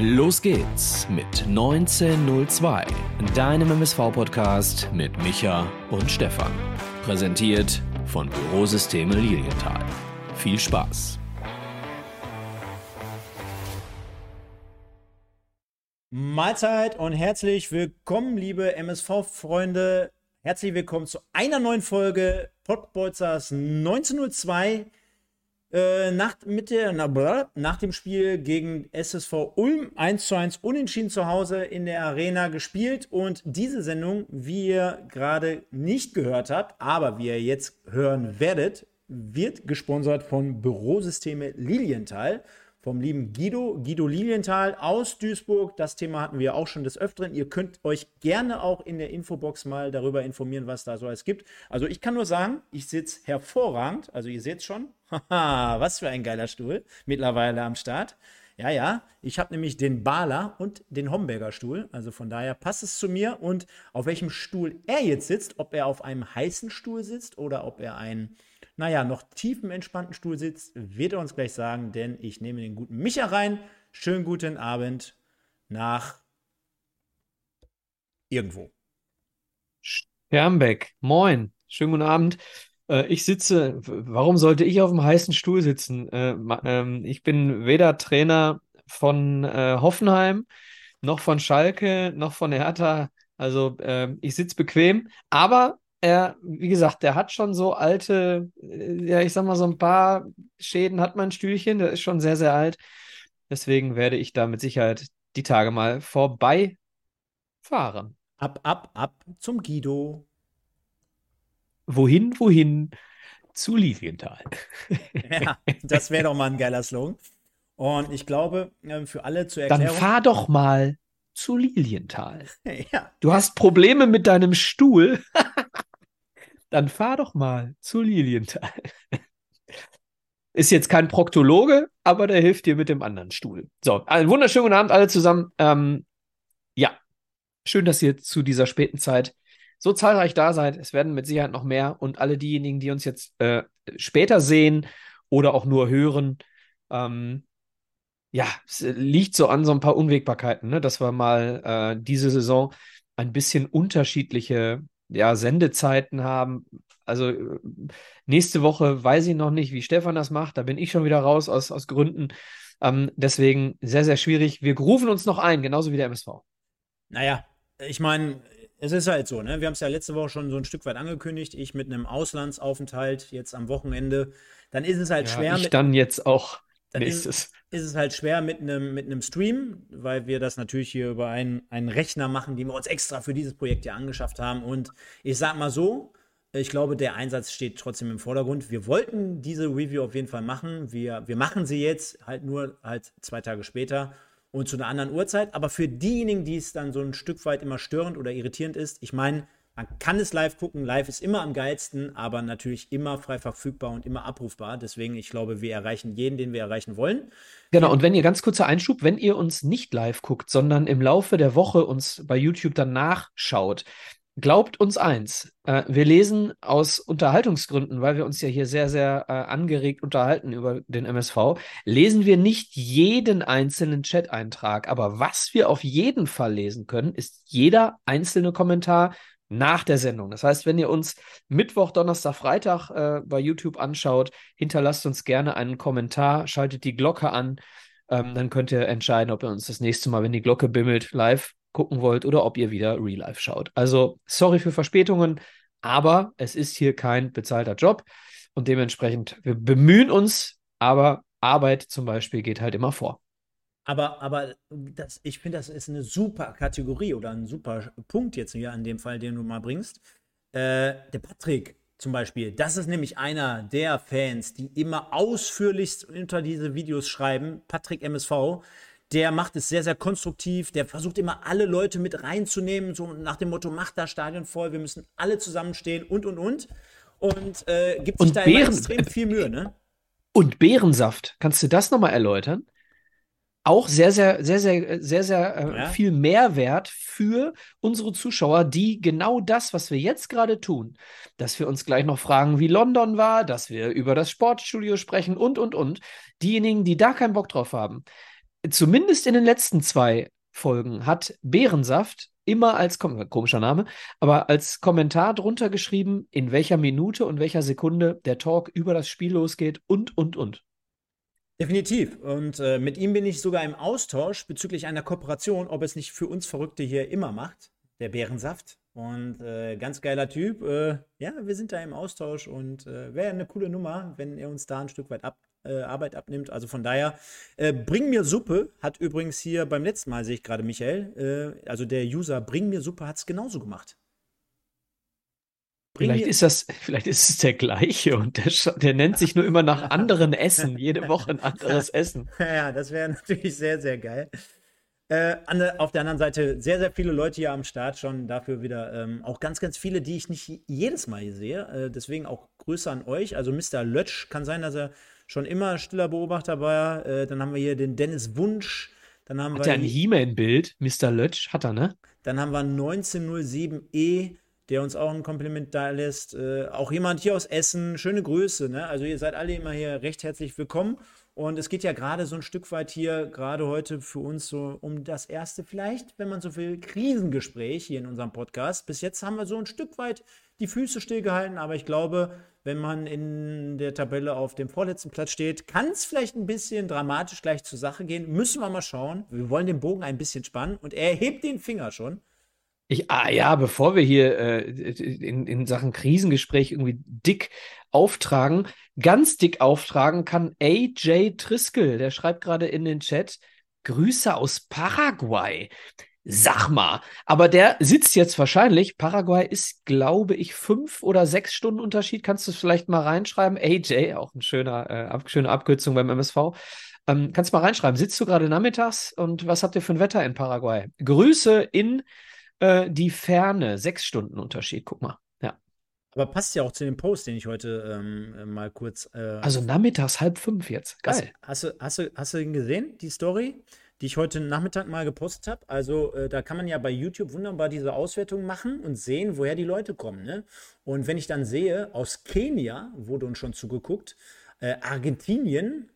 Los geht's mit 1902, deinem MSV-Podcast mit Micha und Stefan. Präsentiert von Bürosysteme Lilienthal. Viel Spaß! Mahlzeit und herzlich willkommen, liebe MSV-Freunde. Herzlich willkommen zu einer neuen Folge Podbolzers 1902. Äh, nach, mit der, na, nach dem Spiel gegen SSV Ulm 1 zu 1 unentschieden zu Hause in der Arena gespielt. Und diese Sendung, wie ihr gerade nicht gehört habt, aber wie ihr jetzt hören werdet, wird gesponsert von Bürosysteme Lilienthal vom lieben Guido, Guido Lilienthal aus Duisburg. Das Thema hatten wir auch schon des Öfteren. Ihr könnt euch gerne auch in der Infobox mal darüber informieren, was da so alles gibt. Also ich kann nur sagen, ich sitze hervorragend. Also ihr seht schon, haha, was für ein geiler Stuhl mittlerweile am Start. Ja, ja, ich habe nämlich den Bala und den Homberger Stuhl. Also von daher passt es zu mir. Und auf welchem Stuhl er jetzt sitzt, ob er auf einem heißen Stuhl sitzt oder ob er einen naja, noch tief im entspannten Stuhl sitzt, wird er uns gleich sagen, denn ich nehme den guten Micha rein. Schönen guten Abend nach irgendwo. Sternbeck, moin, schönen guten Abend. Äh, ich sitze, warum sollte ich auf dem heißen Stuhl sitzen? Äh, ähm, ich bin weder Trainer von äh, Hoffenheim, noch von Schalke, noch von Hertha. Also ich sitze bequem, aber er, wie gesagt, der hat schon so alte, äh, ja, ich sag mal, so ein paar Schäden hat mein Stühlchen, der ist schon sehr, sehr alt. Deswegen werde ich da mit Sicherheit die Tage mal vorbei fahren. Ab, ab, ab zum Guido. Wohin, wohin? Zu Lilienthal. Ja, das wäre doch mal ein geiler Slogan. Und ich glaube, ähm, für alle zu erklären. Dann fahr doch mal zu Lilienthal. Ja. Du hast Probleme mit deinem Stuhl. dann fahr doch mal zu Lilienthal. Ist jetzt kein Proktologe, aber der hilft dir mit dem anderen Stuhl. So, einen wunderschönen guten Abend alle zusammen. Ähm, ja, schön, dass ihr zu dieser späten Zeit so zahlreich da seid. Es werden mit Sicherheit noch mehr und alle diejenigen, die uns jetzt äh, später sehen oder auch nur hören, ähm, ja, es liegt so an so ein paar Unwägbarkeiten, ne? dass wir mal äh, diese Saison ein bisschen unterschiedliche ja, Sendezeiten haben. Also äh, nächste Woche weiß ich noch nicht, wie Stefan das macht. Da bin ich schon wieder raus aus, aus Gründen. Ähm, deswegen sehr, sehr schwierig. Wir rufen uns noch ein, genauso wie der MSV. Naja, ich meine, es ist halt so, ne? Wir haben es ja letzte Woche schon so ein Stück weit angekündigt. Ich mit einem Auslandsaufenthalt jetzt am Wochenende. Dann ist es halt ja, schwer. Ich dann jetzt auch dann. Ist, ist, es halt schwer mit einem mit Stream, weil wir das natürlich hier über einen, einen Rechner machen, den wir uns extra für dieses Projekt ja angeschafft haben. Und ich sag mal so, ich glaube, der Einsatz steht trotzdem im Vordergrund. Wir wollten diese Review auf jeden Fall machen. Wir, wir machen sie jetzt halt nur halt zwei Tage später und zu einer anderen Uhrzeit. Aber für diejenigen, die es dann so ein Stück weit immer störend oder irritierend ist, ich meine, man kann es live gucken. Live ist immer am geilsten, aber natürlich immer frei verfügbar und immer abrufbar. Deswegen, ich glaube, wir erreichen jeden, den wir erreichen wollen. Genau, und wenn ihr ganz kurzer Einschub, wenn ihr uns nicht live guckt, sondern im Laufe der Woche uns bei YouTube dann nachschaut, glaubt uns eins, äh, wir lesen aus Unterhaltungsgründen, weil wir uns ja hier sehr, sehr äh, angeregt unterhalten über den MSV, lesen wir nicht jeden einzelnen Chat-Eintrag. Aber was wir auf jeden Fall lesen können, ist jeder einzelne Kommentar nach der Sendung. Das heißt, wenn ihr uns Mittwoch, Donnerstag, Freitag äh, bei YouTube anschaut, hinterlasst uns gerne einen Kommentar, schaltet die Glocke an. Ähm, dann könnt ihr entscheiden, ob ihr uns das nächste Mal, wenn die Glocke bimmelt, live gucken wollt oder ob ihr wieder Real Life schaut. Also, sorry für Verspätungen, aber es ist hier kein bezahlter Job und dementsprechend, wir bemühen uns, aber Arbeit zum Beispiel geht halt immer vor. Aber, aber das, ich finde, das ist eine super Kategorie oder ein super Punkt jetzt hier an dem Fall, den du mal bringst. Äh, der Patrick zum Beispiel, das ist nämlich einer der Fans, die immer ausführlichst unter diese Videos schreiben. Patrick MSV, der macht es sehr, sehr konstruktiv. Der versucht immer alle Leute mit reinzunehmen, so nach dem Motto: macht das Stadion voll, wir müssen alle zusammenstehen und und und. Und äh, gibt sich und da Beeren, extrem viel Mühe, ne? Und Beerensaft, kannst du das nochmal erläutern? Auch sehr, sehr, sehr, sehr, sehr, sehr äh, ja. viel Mehrwert für unsere Zuschauer, die genau das, was wir jetzt gerade tun, dass wir uns gleich noch fragen, wie London war, dass wir über das Sportstudio sprechen und, und, und. Diejenigen, die da keinen Bock drauf haben, zumindest in den letzten zwei Folgen hat Bärensaft immer als, komischer Name, aber als Kommentar drunter geschrieben, in welcher Minute und welcher Sekunde der Talk über das Spiel losgeht und, und, und. Definitiv. Und äh, mit ihm bin ich sogar im Austausch bezüglich einer Kooperation, ob es nicht für uns Verrückte hier immer macht, der Bärensaft. Und äh, ganz geiler Typ. Äh, ja, wir sind da im Austausch und äh, wäre eine coole Nummer, wenn er uns da ein Stück weit ab, äh, Arbeit abnimmt. Also von daher, äh, Bring mir Suppe hat übrigens hier beim letzten Mal, sehe ich gerade Michael, also der User Bring mir Suppe hat es genauso gemacht. Vielleicht ist das, vielleicht ist es der gleiche und der, der nennt sich nur immer nach anderen Essen, jede Woche ein anderes Essen. Ja, das wäre natürlich sehr, sehr geil. Äh, auf der anderen Seite sehr, sehr viele Leute hier am Start schon. Dafür wieder ähm, auch ganz, ganz viele, die ich nicht jedes Mal hier sehe. Äh, deswegen auch Grüße an euch. Also Mr. Lötsch kann sein, dass er schon immer stiller Beobachter war. Äh, dann haben wir hier den Dennis Wunsch. Dann haben hat wir er ein He-Man-Bild? Mr. Lötsch hat er, ne? Dann haben wir 1907E, der uns auch ein Kompliment da lässt. Äh, auch jemand hier aus Essen. Schöne Grüße, ne? Also ihr seid alle immer hier recht herzlich willkommen. Und es geht ja gerade so ein Stück weit hier, gerade heute für uns so um das erste, vielleicht, wenn man so will, Krisengespräch hier in unserem Podcast. Bis jetzt haben wir so ein Stück weit die Füße stillgehalten, aber ich glaube, wenn man in der Tabelle auf dem vorletzten Platz steht, kann es vielleicht ein bisschen dramatisch gleich zur Sache gehen. Müssen wir mal schauen. Wir wollen den Bogen ein bisschen spannen und er hebt den Finger schon. Ich, ah ja, bevor wir hier äh, in, in Sachen Krisengespräch irgendwie dick auftragen, ganz dick auftragen kann AJ Triskel. Der schreibt gerade in den Chat, Grüße aus Paraguay. Sag mal, aber der sitzt jetzt wahrscheinlich. Paraguay ist, glaube ich, fünf oder sechs Stunden Unterschied. Kannst du es vielleicht mal reinschreiben? AJ, auch ein schöner, äh, schöne Abkürzung beim MSV. Ähm, kannst du mal reinschreiben. Sitzt du gerade nachmittags und was habt ihr für ein Wetter in Paraguay? Grüße in äh, die Ferne, sechs Stunden Unterschied, guck mal. Ja. Aber passt ja auch zu dem Post, den ich heute ähm, mal kurz. Äh, also nachmittags halb fünf jetzt. Geil. Hast, hast, du, hast, du, hast du ihn gesehen, die Story? die ich heute Nachmittag mal gepostet habe. Also äh, da kann man ja bei YouTube wunderbar diese Auswertung machen und sehen, woher die Leute kommen. Ne? Und wenn ich dann sehe, aus Kenia wurde uns schon zugeguckt, äh, Argentinien,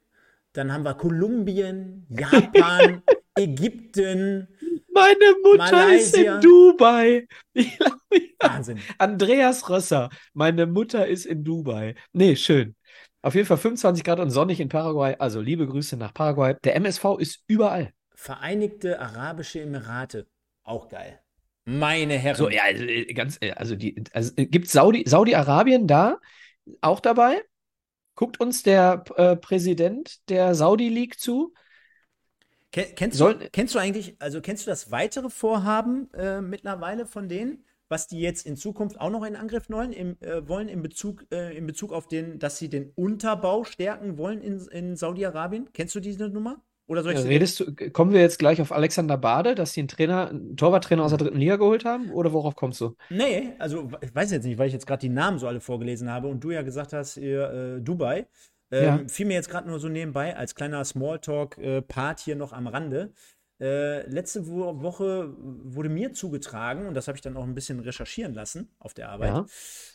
dann haben wir Kolumbien, Japan, Ägypten, meine Mutter Malaysia. ist in Dubai. Wahnsinn. Andreas Rösser. Meine Mutter ist in Dubai. Nee, schön. Auf jeden Fall 25 Grad und sonnig in Paraguay. Also liebe Grüße nach Paraguay. Der MSV ist überall. Vereinigte Arabische Emirate. Auch geil. Meine Herren. So, ja, also, äh, ganz, äh, also, die, also äh, gibt Saudi, Saudi-Arabien da auch dabei? Guckt uns der äh, Präsident der Saudi League zu? Kennst, Soll, du, kennst du eigentlich, also kennst du das weitere Vorhaben äh, mittlerweile von denen, was die jetzt in Zukunft auch noch in Angriff wollen, im, äh, wollen in Bezug, äh, in Bezug auf den, dass sie den Unterbau stärken wollen in, in Saudi-Arabien? Kennst du diese Nummer? Oder soll ich ja, redest du, kommen wir jetzt gleich auf Alexander Bade, dass sie einen Trainer, einen Torwarttrainer aus der dritten Liga geholt haben? Oder worauf kommst du? Nee, also ich weiß jetzt nicht, weil ich jetzt gerade die Namen so alle vorgelesen habe und du ja gesagt hast, ihr, äh, Dubai. Ähm, ja. Fiel mir jetzt gerade nur so nebenbei als kleiner Smalltalk-Part hier noch am Rande. Äh, letzte Woche wurde mir zugetragen, und das habe ich dann auch ein bisschen recherchieren lassen auf der Arbeit, ja.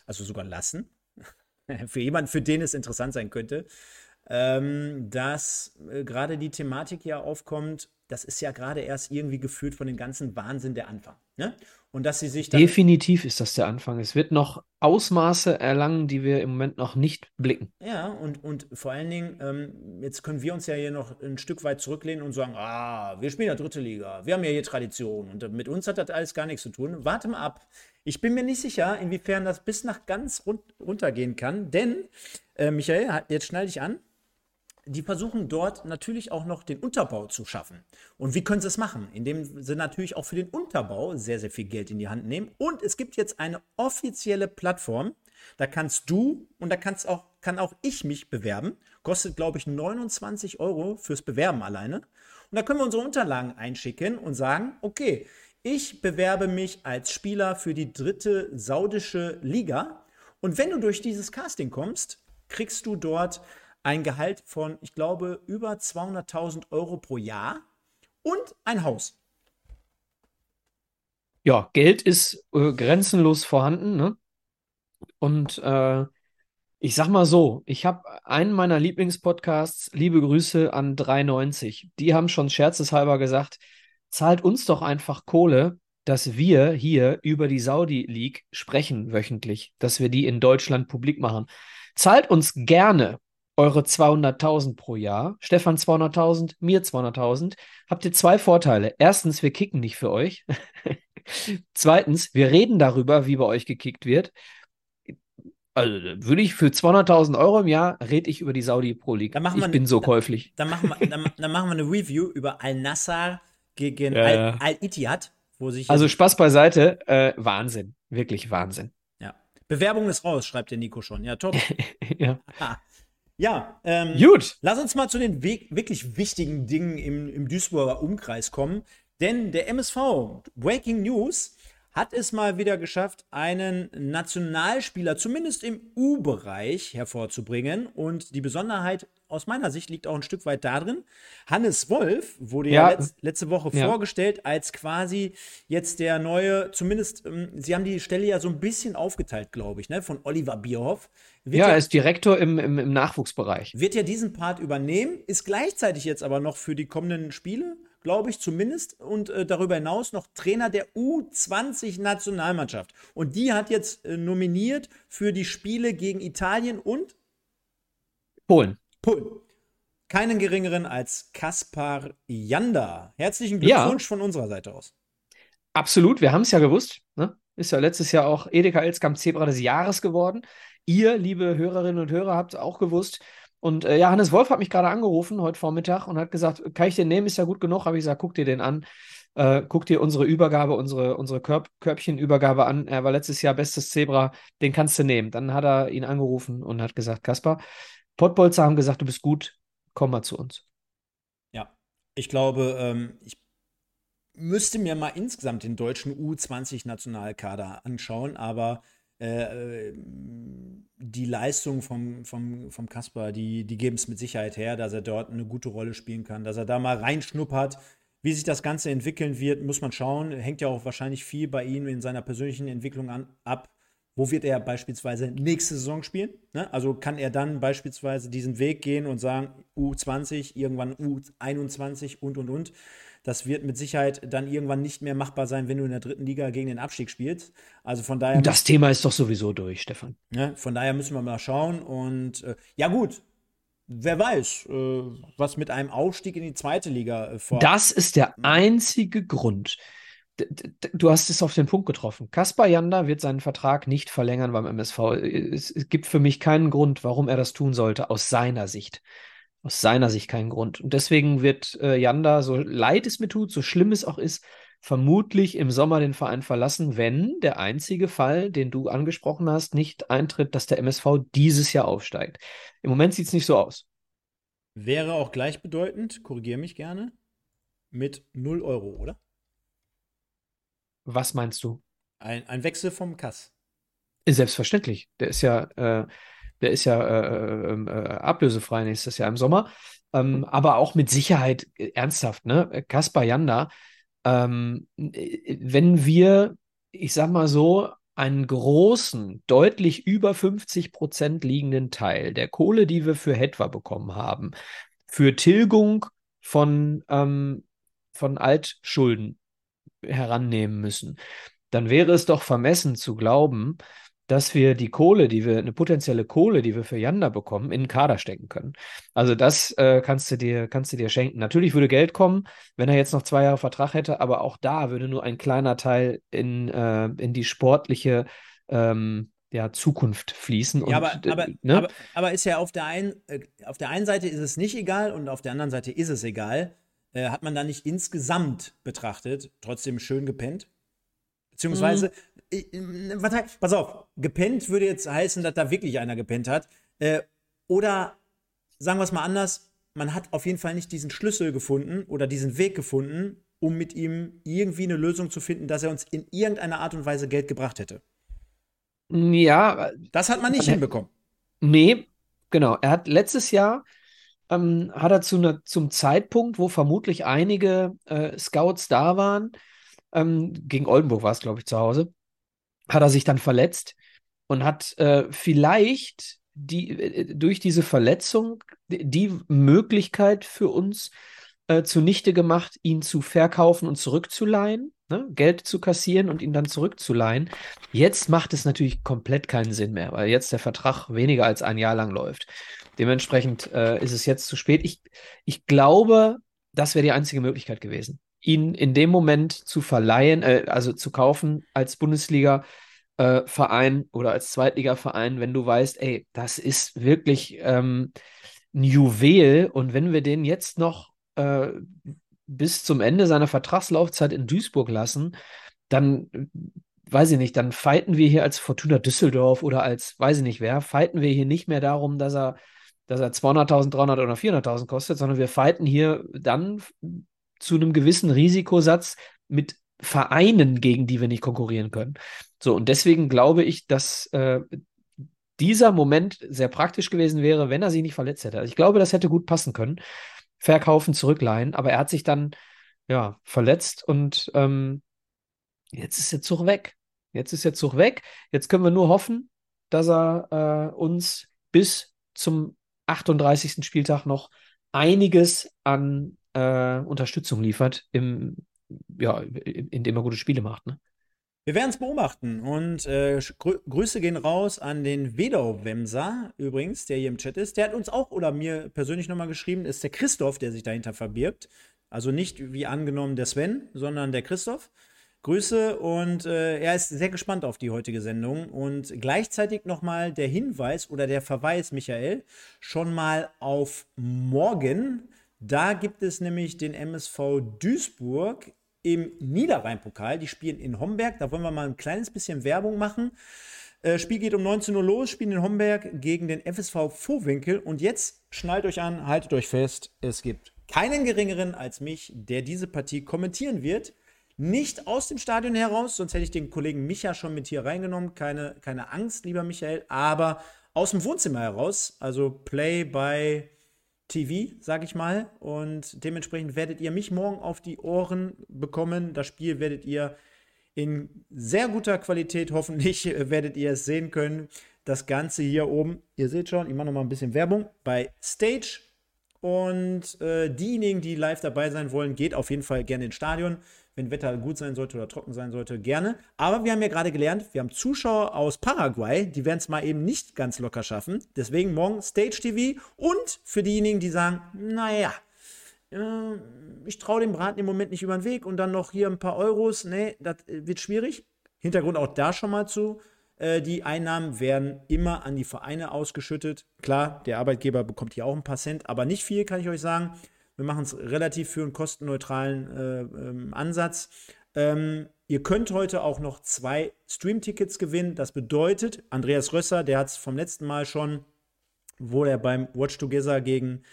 also sogar lassen, für jemanden, für den es interessant sein könnte, ähm, dass äh, gerade die Thematik ja aufkommt, das ist ja gerade erst irgendwie gefühlt von dem ganzen Wahnsinn der Anfang. Ne? Und dass sie sich Definitiv ist das der Anfang. Es wird noch Ausmaße erlangen, die wir im Moment noch nicht blicken. Ja, und, und vor allen Dingen, ähm, jetzt können wir uns ja hier noch ein Stück weit zurücklehnen und sagen, ah, wir spielen ja dritte Liga, wir haben ja hier Tradition und mit uns hat das alles gar nichts zu tun. Warte mal ab. Ich bin mir nicht sicher, inwiefern das bis nach ganz run runtergehen kann, denn, äh, Michael, jetzt schneide ich an, die versuchen dort natürlich auch noch den Unterbau zu schaffen. Und wie können sie es machen? Indem sie natürlich auch für den Unterbau sehr, sehr viel Geld in die Hand nehmen. Und es gibt jetzt eine offizielle Plattform. Da kannst du und da kannst auch, kann auch ich mich bewerben. Kostet, glaube ich, 29 Euro fürs Bewerben alleine. Und da können wir unsere Unterlagen einschicken und sagen, okay, ich bewerbe mich als Spieler für die dritte saudische Liga. Und wenn du durch dieses Casting kommst, kriegst du dort ein Gehalt von, ich glaube, über 200.000 Euro pro Jahr und ein Haus. Ja, Geld ist äh, grenzenlos vorhanden. Ne? Und äh, Ich sag mal so, ich habe einen meiner Lieblingspodcasts, liebe Grüße an 390, die haben schon scherzeshalber gesagt, zahlt uns doch einfach Kohle, dass wir hier über die Saudi League sprechen wöchentlich, dass wir die in Deutschland publik machen. Zahlt uns gerne eure 200.000 pro Jahr. Stefan 200.000, mir 200.000. Habt ihr zwei Vorteile. Erstens, wir kicken nicht für euch. Zweitens, wir reden darüber, wie bei euch gekickt wird. Also würde ich für 200.000 Euro im Jahr rede ich über die Saudi Pro League. ich wir, bin so käuflich. Dann machen, wir, dann, dann, machen wir eine Review über Al-Nassr gegen ja, Al-Ittihad. Al also Spaß beiseite, äh, Wahnsinn. Wirklich Wahnsinn. Ja. Bewerbung ist raus, schreibt der Nico schon. Ja, top. ja. Ja, ähm, Gut. Lass uns mal zu den wirklich wichtigen Dingen im, im Duisburger Umkreis kommen. Denn der MSV, Breaking News, hat es mal wieder geschafft, einen Nationalspieler zumindest im U-Bereich hervorzubringen. Und die Besonderheit aus meiner Sicht liegt auch ein Stück weit darin. Hannes Wolf wurde ja, ja letz, letzte Woche ja. vorgestellt als quasi jetzt der neue, zumindest, ähm, sie haben die Stelle ja so ein bisschen aufgeteilt, glaube ich, ne, von Oliver Bierhoff. Wird ja, er ist Direktor im, im, im Nachwuchsbereich. Wird ja diesen Part übernehmen, ist gleichzeitig jetzt aber noch für die kommenden Spiele glaube ich zumindest, und äh, darüber hinaus noch Trainer der U20-Nationalmannschaft. Und die hat jetzt äh, nominiert für die Spiele gegen Italien und Polen. Polen. Keinen geringeren als Kaspar Janda. Herzlichen Glückwunsch ja. von unserer Seite aus. Absolut, wir haben es ja gewusst. Ne? Ist ja letztes Jahr auch Edeka Elskamp Zebra des Jahres geworden. Ihr, liebe Hörerinnen und Hörer, habt auch gewusst, und äh, ja, Hannes Wolf hat mich gerade angerufen heute Vormittag und hat gesagt, kann ich den nehmen? Ist ja gut genug. Habe ich gesagt, guck dir den an. Äh, guck dir unsere Übergabe, unsere, unsere Körb Körbchenübergabe an. Er war letztes Jahr bestes Zebra, den kannst du nehmen. Dann hat er ihn angerufen und hat gesagt, Kaspar, Pottbolzer haben gesagt, du bist gut, komm mal zu uns. Ja, ich glaube, ähm, ich müsste mir mal insgesamt den deutschen U20-Nationalkader anschauen, aber äh, die Leistung vom, vom, vom Kasper, die, die geben es mit Sicherheit her, dass er dort eine gute Rolle spielen kann, dass er da mal reinschnuppert. Wie sich das Ganze entwickeln wird, muss man schauen. Hängt ja auch wahrscheinlich viel bei ihm in seiner persönlichen Entwicklung an, ab. Wo wird er beispielsweise nächste Saison spielen? Ne? Also kann er dann beispielsweise diesen Weg gehen und sagen, U20, irgendwann U21 und und und. Das wird mit Sicherheit dann irgendwann nicht mehr machbar sein, wenn du in der dritten Liga gegen den Abstieg spielst. Also von daher. Das Thema ist doch sowieso durch, Stefan. Ja, von daher müssen wir mal schauen. Und äh, ja, gut. Wer weiß, äh, was mit einem Aufstieg in die zweite Liga äh, vor. Das ist der einzige Grund. Du hast es auf den Punkt getroffen. Kaspar Janda wird seinen Vertrag nicht verlängern beim MSV. Es, gibt für mich keinen Grund, warum er das tun sollte, aus seiner Sicht aus seiner Sicht keinen Grund. Und deswegen wird äh, Janda, so leid es mir tut, so schlimm es auch ist, vermutlich im Sommer den Verein verlassen, wenn der einzige Fall, den du angesprochen hast, nicht eintritt, dass der MSV dieses Jahr aufsteigt. Im Moment sieht es nicht so aus. Wäre auch gleichbedeutend, korrigiere mich gerne, mit 0 Euro, oder? Was meinst du? Ein, ein Wechsel vom Kass. Selbstverständlich. Der ist ja, äh, der ist ja äh, ähm, äh, ablösefrei nächstes Jahr im Sommer. Ähm, aber auch mit Sicherheit äh, ernsthaft, ne? Kaspar Janda, ähm, äh, wenn wir, ich sag mal so, einen großen, deutlich über 50 Prozent liegenden Teil der Kohle, die wir für Hetwa bekommen haben, für Tilgung von, ähm, von Altschulden herannehmen müssen, dann wäre es doch vermessen zu glauben, dass wir die Kohle, die wir, eine potenzielle Kohle, die wir für Yanda bekommen, in den Kader stecken können. Also das äh, kannst du dir, kannst du dir schenken. Natürlich würde Geld kommen, wenn er jetzt noch zwei Jahre Vertrag hätte, aber auch da würde nur ein kleiner Teil in, äh, in die sportliche ähm, ja, Zukunft fließen. Ja, aber, äh, aber, ne? aber, aber, ist ja auf der, einen, äh, auf der einen Seite ist es nicht egal und auf der anderen Seite ist es egal. Äh, hat man da nicht insgesamt betrachtet, trotzdem schön gepennt? Beziehungsweise, mhm. was, pass auf, gepennt würde jetzt heißen, dass da wirklich einer gepennt hat. Äh, oder sagen wir es mal anders, man hat auf jeden Fall nicht diesen Schlüssel gefunden oder diesen Weg gefunden, um mit ihm irgendwie eine Lösung zu finden, dass er uns in irgendeiner Art und Weise Geld gebracht hätte. Ja. Das hat man nicht äh, hinbekommen. Nee, genau. Er hat letztes Jahr ähm, hat er zu ne, zum Zeitpunkt, wo vermutlich einige äh, Scouts da waren, ähm, gegen Oldenburg war es, glaube ich, zu Hause, hat er sich dann verletzt und hat äh, vielleicht die, äh, durch diese Verletzung die Möglichkeit für uns äh, zunichte gemacht, ihn zu verkaufen und zurückzuleihen, ne? Geld zu kassieren und ihn dann zurückzuleihen. Jetzt macht es natürlich komplett keinen Sinn mehr, weil jetzt der Vertrag weniger als ein Jahr lang läuft. Dementsprechend äh, ist es jetzt zu spät. Ich, ich glaube, das wäre die einzige Möglichkeit gewesen, ihn in dem Moment zu verleihen, äh, also zu kaufen als Bundesliga. Äh, Verein oder als Zweitligaverein, wenn du weißt, ey, das ist wirklich ähm, ein Juwel und wenn wir den jetzt noch äh, bis zum Ende seiner Vertragslaufzeit in Duisburg lassen, dann weiß ich nicht, dann fighten wir hier als Fortuna Düsseldorf oder als, weiß ich nicht wer, fighten wir hier nicht mehr darum, dass er, dass er 200.000, 300 oder 400.000 kostet, sondern wir fighten hier dann zu einem gewissen Risikosatz mit Vereinen, gegen die wir nicht konkurrieren können. So, und deswegen glaube ich, dass äh, dieser Moment sehr praktisch gewesen wäre, wenn er sich nicht verletzt hätte. Also ich glaube, das hätte gut passen können verkaufen, zurückleihen. Aber er hat sich dann ja verletzt und ähm, jetzt ist der Zug weg. Jetzt ist der Zug weg. Jetzt können wir nur hoffen, dass er äh, uns bis zum 38. Spieltag noch einiges an äh, Unterstützung liefert, im, ja, indem er gute Spiele macht. Ne? Wir werden es beobachten und äh, Grü Grüße gehen raus an den Wedau-Wemser übrigens, der hier im Chat ist. Der hat uns auch oder mir persönlich nochmal geschrieben, ist der Christoph, der sich dahinter verbirgt. Also nicht wie angenommen der Sven, sondern der Christoph. Grüße und äh, er ist sehr gespannt auf die heutige Sendung und gleichzeitig nochmal der Hinweis oder der Verweis, Michael, schon mal auf morgen. Da gibt es nämlich den MSV Duisburg im Niederrhein-Pokal. Die spielen in Homberg. Da wollen wir mal ein kleines bisschen Werbung machen. Äh, Spiel geht um 19 Uhr los, spielen in Homberg gegen den FSV Vohwinkel. Und jetzt schnallt euch an, haltet euch fest, es gibt keinen geringeren als mich, der diese Partie kommentieren wird. Nicht aus dem Stadion heraus, sonst hätte ich den Kollegen Micha schon mit hier reingenommen. Keine, keine Angst, lieber Michael, aber aus dem Wohnzimmer heraus, also Play by TV, sag ich mal. Und dementsprechend werdet ihr mich morgen auf die Ohren bekommen. Das Spiel werdet ihr in sehr guter Qualität, hoffentlich werdet ihr es sehen können. Das Ganze hier oben, ihr seht schon, ich mache noch mal ein bisschen Werbung bei Stage. Und äh, diejenigen, die live dabei sein wollen, geht auf jeden Fall gerne ins Stadion wenn Wetter gut sein sollte oder trocken sein sollte, gerne. Aber wir haben ja gerade gelernt, wir haben Zuschauer aus Paraguay, die werden es mal eben nicht ganz locker schaffen. Deswegen morgen Stage TV und für diejenigen, die sagen, naja, äh, ich traue dem Braten im Moment nicht über den Weg und dann noch hier ein paar Euros, nee, das wird schwierig. Hintergrund auch da schon mal zu. Äh, die Einnahmen werden immer an die Vereine ausgeschüttet. Klar, der Arbeitgeber bekommt hier auch ein paar Cent, aber nicht viel, kann ich euch sagen. Wir machen es relativ für einen kostenneutralen äh, ähm, Ansatz. Ähm, ihr könnt heute auch noch zwei Stream-Tickets gewinnen. Das bedeutet, Andreas Rösser, der hat es vom letzten Mal schon, wo er beim Watch Together gegen,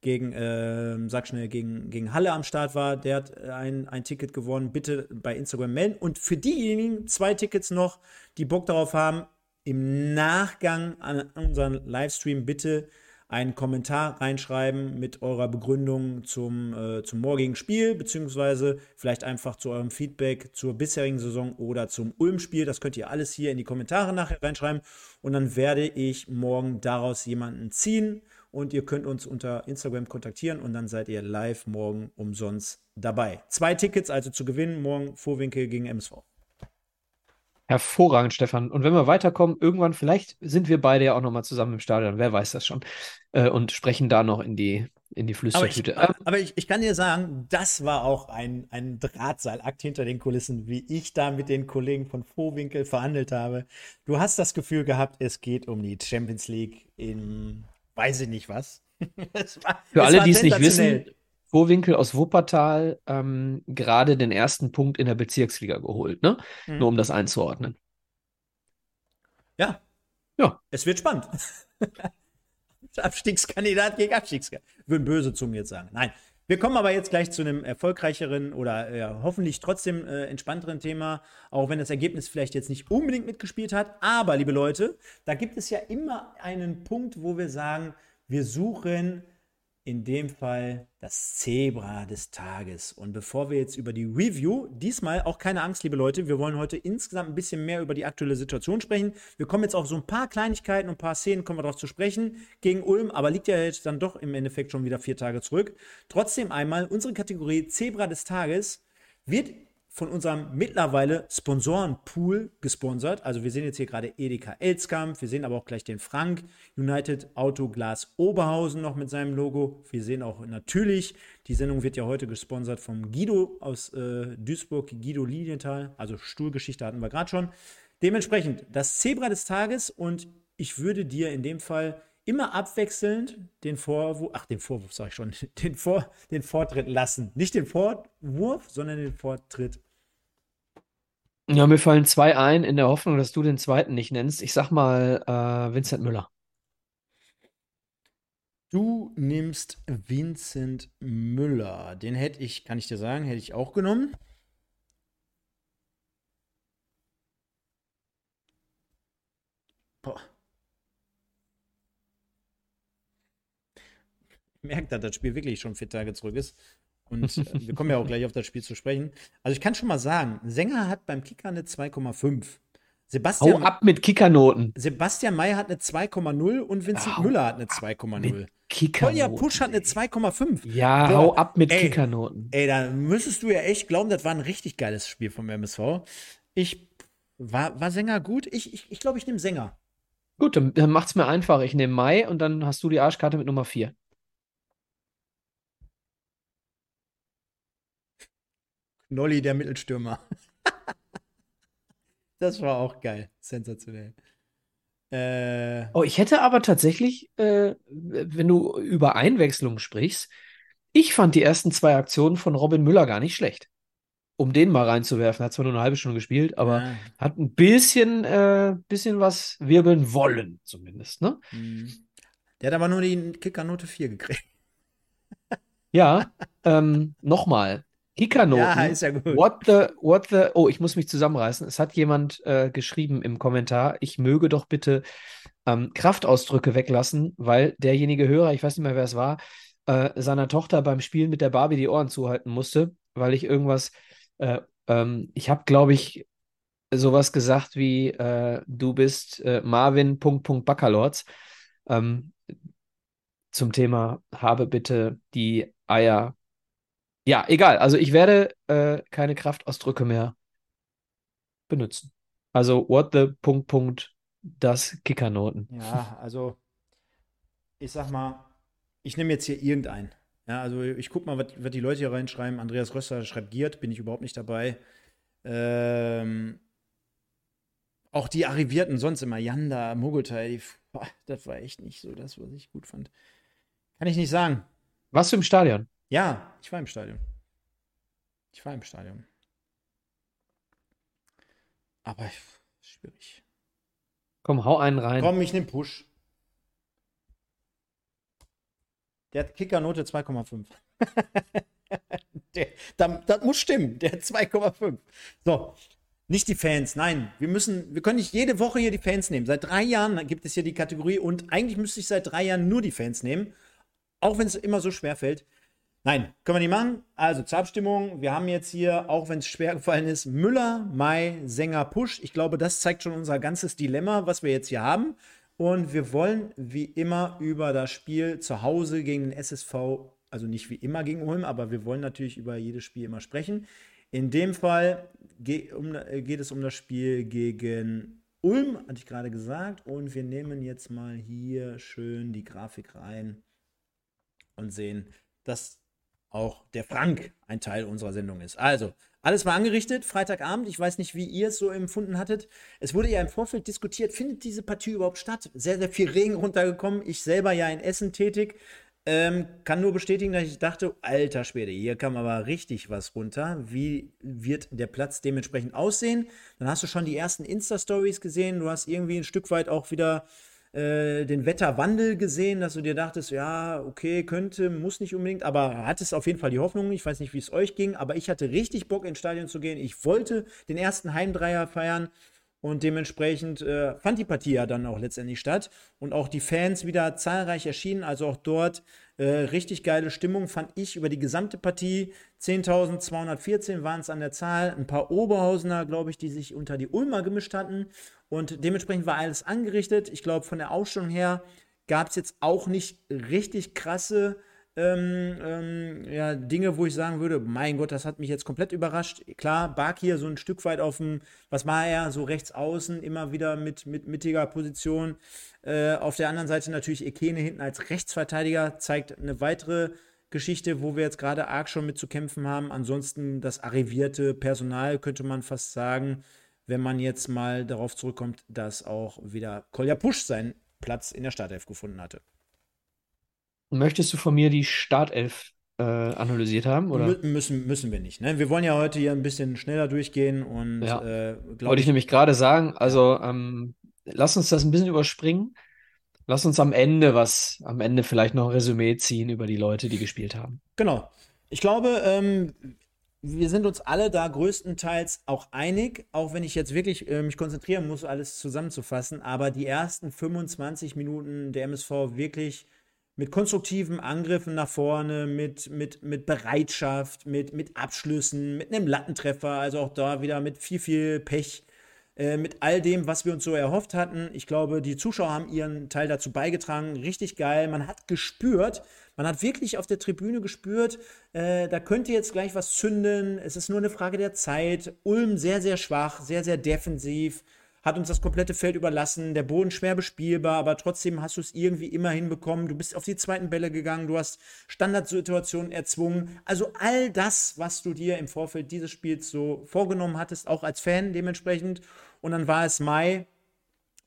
gegen äh, sag schnell, gegen, gegen Halle am Start war, der hat ein, ein Ticket gewonnen. Bitte bei Instagram melden. Und für diejenigen zwei Tickets noch, die Bock darauf haben, im Nachgang an unseren Livestream bitte einen Kommentar reinschreiben mit eurer Begründung zum, äh, zum morgigen Spiel, beziehungsweise vielleicht einfach zu eurem Feedback zur bisherigen Saison oder zum Ulm-Spiel. Das könnt ihr alles hier in die Kommentare nachher reinschreiben und dann werde ich morgen daraus jemanden ziehen und ihr könnt uns unter Instagram kontaktieren und dann seid ihr live morgen umsonst dabei. Zwei Tickets also zu gewinnen, morgen Vorwinkel gegen MSV. Hervorragend, Stefan. Und wenn wir weiterkommen, irgendwann, vielleicht sind wir beide ja auch nochmal zusammen im Stadion, wer weiß das schon, äh, und sprechen da noch in die, in die Flüstertüte. Aber, ich, aber ich, ich, kann dir sagen, das war auch ein, ein Drahtseilakt hinter den Kulissen, wie ich da mit den Kollegen von Vohwinkel verhandelt habe. Du hast das Gefühl gehabt, es geht um die Champions League in weiß ich nicht was. war, Für alle, die es nicht wissen, Vorwinkel aus Wuppertal ähm, gerade den ersten Punkt in der Bezirksliga geholt, ne? Mhm. Nur um das einzuordnen. Ja. Ja. Es wird spannend. Abstiegskandidat gegen Abstiegskandidat. Würden böse Zungen jetzt sagen. Nein. Wir kommen aber jetzt gleich zu einem erfolgreicheren oder ja, hoffentlich trotzdem äh, entspannteren Thema, auch wenn das Ergebnis vielleicht jetzt nicht unbedingt mitgespielt hat. Aber, liebe Leute, da gibt es ja immer einen Punkt, wo wir sagen, wir suchen in dem Fall das Zebra des Tages. Und bevor wir jetzt über die Review, diesmal auch keine Angst, liebe Leute, wir wollen heute insgesamt ein bisschen mehr über die aktuelle Situation sprechen. Wir kommen jetzt auf so ein paar Kleinigkeiten und ein paar Szenen, kommen wir darauf zu sprechen, gegen Ulm, aber liegt ja jetzt dann doch im Endeffekt schon wieder vier Tage zurück. Trotzdem einmal unsere Kategorie Zebra des Tages wird von unserem mittlerweile Sponsorenpool gesponsert. Also wir sehen jetzt hier gerade Edeka Elskamp, wir sehen aber auch gleich den Frank, United Autoglas Oberhausen noch mit seinem Logo. Wir sehen auch natürlich, die Sendung wird ja heute gesponsert vom Guido aus äh, Duisburg, Guido Lilienthal. Also Stuhlgeschichte hatten wir gerade schon. Dementsprechend das Zebra des Tages und ich würde dir in dem Fall immer abwechselnd den Vorwurf, ach, den Vorwurf sage ich schon, den, Vor, den Vortritt lassen. Nicht den Vorwurf, sondern den Vortritt. Ja, mir fallen zwei ein, in der Hoffnung, dass du den zweiten nicht nennst. Ich sag mal äh, Vincent Müller. Du nimmst Vincent Müller. Den hätte ich, kann ich dir sagen, hätte ich auch genommen. Boah. merkt, dass das Spiel wirklich schon vier Tage zurück ist. Und äh, wir kommen ja auch gleich auf das Spiel zu sprechen. Also ich kann schon mal sagen, Sänger hat beim Kicker eine 2,5. Sebastian, Hau ab mit Kickernoten. Sebastian May hat eine 2,0 und Vincent hau Müller hat eine 2,0. Kolja Pusch hat eine 2,5. Ja, Boah, hau ab mit ey, Kickernoten. Ey, da müsstest du ja echt glauben, das war ein richtig geiles Spiel vom MSV. Ich war, war Sänger gut? Ich glaube, ich, ich, glaub, ich nehme Sänger. Gut, dann, dann macht's mir einfach. Ich nehme Mai und dann hast du die Arschkarte mit Nummer 4. Nolli, der Mittelstürmer. das war auch geil. Sensationell. Äh, oh, ich hätte aber tatsächlich, äh, wenn du über Einwechslung sprichst, ich fand die ersten zwei Aktionen von Robin Müller gar nicht schlecht. Um den mal reinzuwerfen. Hat zwar nur eine halbe Stunde gespielt, aber ja. hat ein bisschen, äh, bisschen was wirbeln wollen, zumindest. Ne? Mhm. Der hat aber nur die Kickernote 4 gekriegt. ja, ähm, nochmal. Kickernoten. Ja, ist ja gut. What the, what the, oh, ich muss mich zusammenreißen. Es hat jemand äh, geschrieben im Kommentar, ich möge doch bitte ähm, Kraftausdrücke weglassen, weil derjenige Hörer, ich weiß nicht mehr, wer es war, äh, seiner Tochter beim Spielen mit der Barbie die Ohren zuhalten musste, weil ich irgendwas, äh, ähm, ich habe, glaube ich, sowas gesagt wie, äh, du bist äh, Marvin, Punkt, Punkt, Baccalords. Ähm, zum Thema, habe bitte die Eier ja, egal. Also ich werde äh, keine Kraftausdrücke mehr benutzen. Also what the Punkt Punkt das Kickernoten. Ja, also ich sag mal, ich nehme jetzt hier irgendeinen. Ja, also ich guck mal, was, was die Leute hier reinschreiben. Andreas Röster schreibt Giert, bin ich überhaupt nicht dabei. Ähm, auch die Arrivierten sonst immer, Yanda, Mogultai, das war echt nicht so das, was ich gut fand. Kann ich nicht sagen. Warst du im Stadion? Ja, ich war im Stadion. Ich war im Stadion. Aber schwierig. Komm, hau einen rein. Komm, ich nehme Push. Der hat Kickernote 2,5. das, das muss stimmen. Der hat 2,5. So, nicht die Fans, nein. Wir müssen, wir können nicht jede Woche hier die Fans nehmen. Seit drei Jahren gibt es hier die Kategorie und eigentlich müsste ich seit drei Jahren nur die Fans nehmen. Auch wenn es immer so schwer fällt. Nein, können wir nicht machen. Also zur Abstimmung. Wir haben jetzt hier, auch wenn es schwer gefallen ist, Müller, Mai, Sänger, Push. Ich glaube, das zeigt schon unser ganzes Dilemma, was wir jetzt hier haben. Und wir wollen wie immer über das Spiel zu Hause gegen den SSV, also nicht wie immer gegen Ulm, aber wir wollen natürlich über jedes Spiel immer sprechen. In dem Fall geht, um, geht es um das Spiel gegen Ulm, hatte ich gerade gesagt. Und wir nehmen jetzt mal hier schön die Grafik rein und sehen, dass auch der Frank ein Teil unserer Sendung ist. Also, alles war angerichtet, Freitagabend. Ich weiß nicht, wie ihr es so empfunden hattet. Es wurde ja im Vorfeld diskutiert, findet diese Partie überhaupt statt? Sehr, sehr viel Regen runtergekommen. Ich selber ja in Essen tätig. Ähm, kann nur bestätigen, dass ich dachte, alter Schwede, hier kam aber richtig was runter. Wie wird der Platz dementsprechend aussehen? Dann hast du schon die ersten Insta-Stories gesehen. Du hast irgendwie ein Stück weit auch wieder äh, den Wetterwandel gesehen, dass du dir dachtest, ja, okay, könnte, muss nicht unbedingt, aber hattest auf jeden Fall die Hoffnung. Ich weiß nicht, wie es euch ging, aber ich hatte richtig Bock ins Stadion zu gehen. Ich wollte den ersten Heimdreier feiern Und dementsprechend äh, fand die Partie ja dann auch letztendlich statt. Und auch die Fans wieder zahlreich erschienen. Also auch dort äh, richtig geile Stimmung fand ich über die gesamte Partie. 10.214 waren es an der Zahl. Ein paar Oberhausener, glaube ich, die sich unter die Ulmer gemischt hatten. Und dementsprechend war alles angerichtet. Ich glaube, von der Ausstellung her gab es jetzt auch nicht richtig krasse ähm, ähm, ja, Dinge, wo ich sagen würde, mein Gott, das hat mich jetzt komplett überrascht. Klar, Bark hier so ein Stück weit auf dem, was war er, so rechts außen, immer wieder mit, mit mittiger Position. Äh, auf der anderen Seite natürlich Ekene hinten als Rechtsverteidiger, zeigt eine weitere Geschichte, wo wir jetzt gerade arg schon mit zu kämpfen haben. Ansonsten das arrivierte Personal, könnte man fast sagen, wenn man jetzt mal darauf zurückkommt, dass auch wieder Kolja Pusch seinen Platz in der Startelf gefunden hatte. Möchtest du von mir die Startelf äh, analysiert haben? Oder? Mü müssen, müssen wir nicht. Ne? Wir wollen ja heute hier ein bisschen schneller durchgehen und ja. äh, wollte ich, ich nämlich gerade sagen, also ähm, lass uns das ein bisschen überspringen. Lass uns am Ende was, am Ende vielleicht noch ein Resümee ziehen über die Leute, die gespielt haben. Genau. Ich glaube, ähm, wir sind uns alle da größtenteils auch einig, auch wenn ich jetzt wirklich äh, mich konzentrieren muss, alles zusammenzufassen. Aber die ersten 25 Minuten der MSV wirklich mit konstruktiven Angriffen nach vorne, mit, mit, mit Bereitschaft, mit, mit Abschlüssen, mit einem Lattentreffer, also auch da wieder mit viel, viel Pech, äh, mit all dem, was wir uns so erhofft hatten. Ich glaube, die Zuschauer haben ihren Teil dazu beigetragen. Richtig geil. Man hat gespürt, man hat wirklich auf der Tribüne gespürt, äh, da könnte jetzt gleich was zünden. Es ist nur eine Frage der Zeit. Ulm sehr, sehr schwach, sehr, sehr defensiv hat uns das komplette Feld überlassen, der Boden schwer bespielbar, aber trotzdem hast du es irgendwie immer hinbekommen. Du bist auf die zweiten Bälle gegangen, du hast Standardsituationen erzwungen. Also all das, was du dir im Vorfeld dieses Spiels so vorgenommen hattest, auch als Fan dementsprechend. Und dann war es Mai,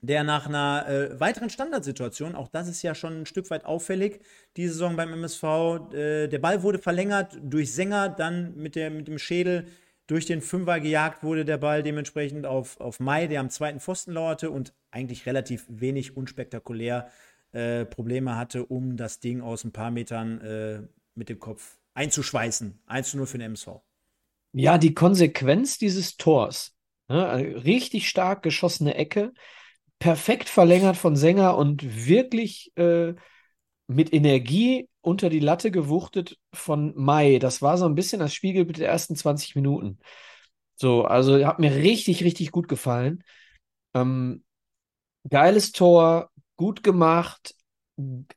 der nach einer äh, weiteren Standardsituation, auch das ist ja schon ein Stück weit auffällig, die Saison beim MSV, äh, der Ball wurde verlängert durch Sänger, dann mit, der, mit dem Schädel durch den Fünfer gejagt wurde der Ball dementsprechend auf, auf Mai, der am zweiten Pfosten lauerte und eigentlich relativ wenig unspektakulär äh, Probleme hatte, um das Ding aus ein paar Metern äh, mit dem Kopf einzuschweißen. 1 zu 0 für den MSV. Ja, die Konsequenz dieses Tors. Ne, richtig stark geschossene Ecke, perfekt verlängert von Sänger und wirklich äh, mit Energie unter die Latte gewuchtet von Mai. Das war so ein bisschen das Spiegelbild der ersten 20 Minuten. So, also hat mir richtig, richtig gut gefallen. Ähm, geiles Tor, gut gemacht,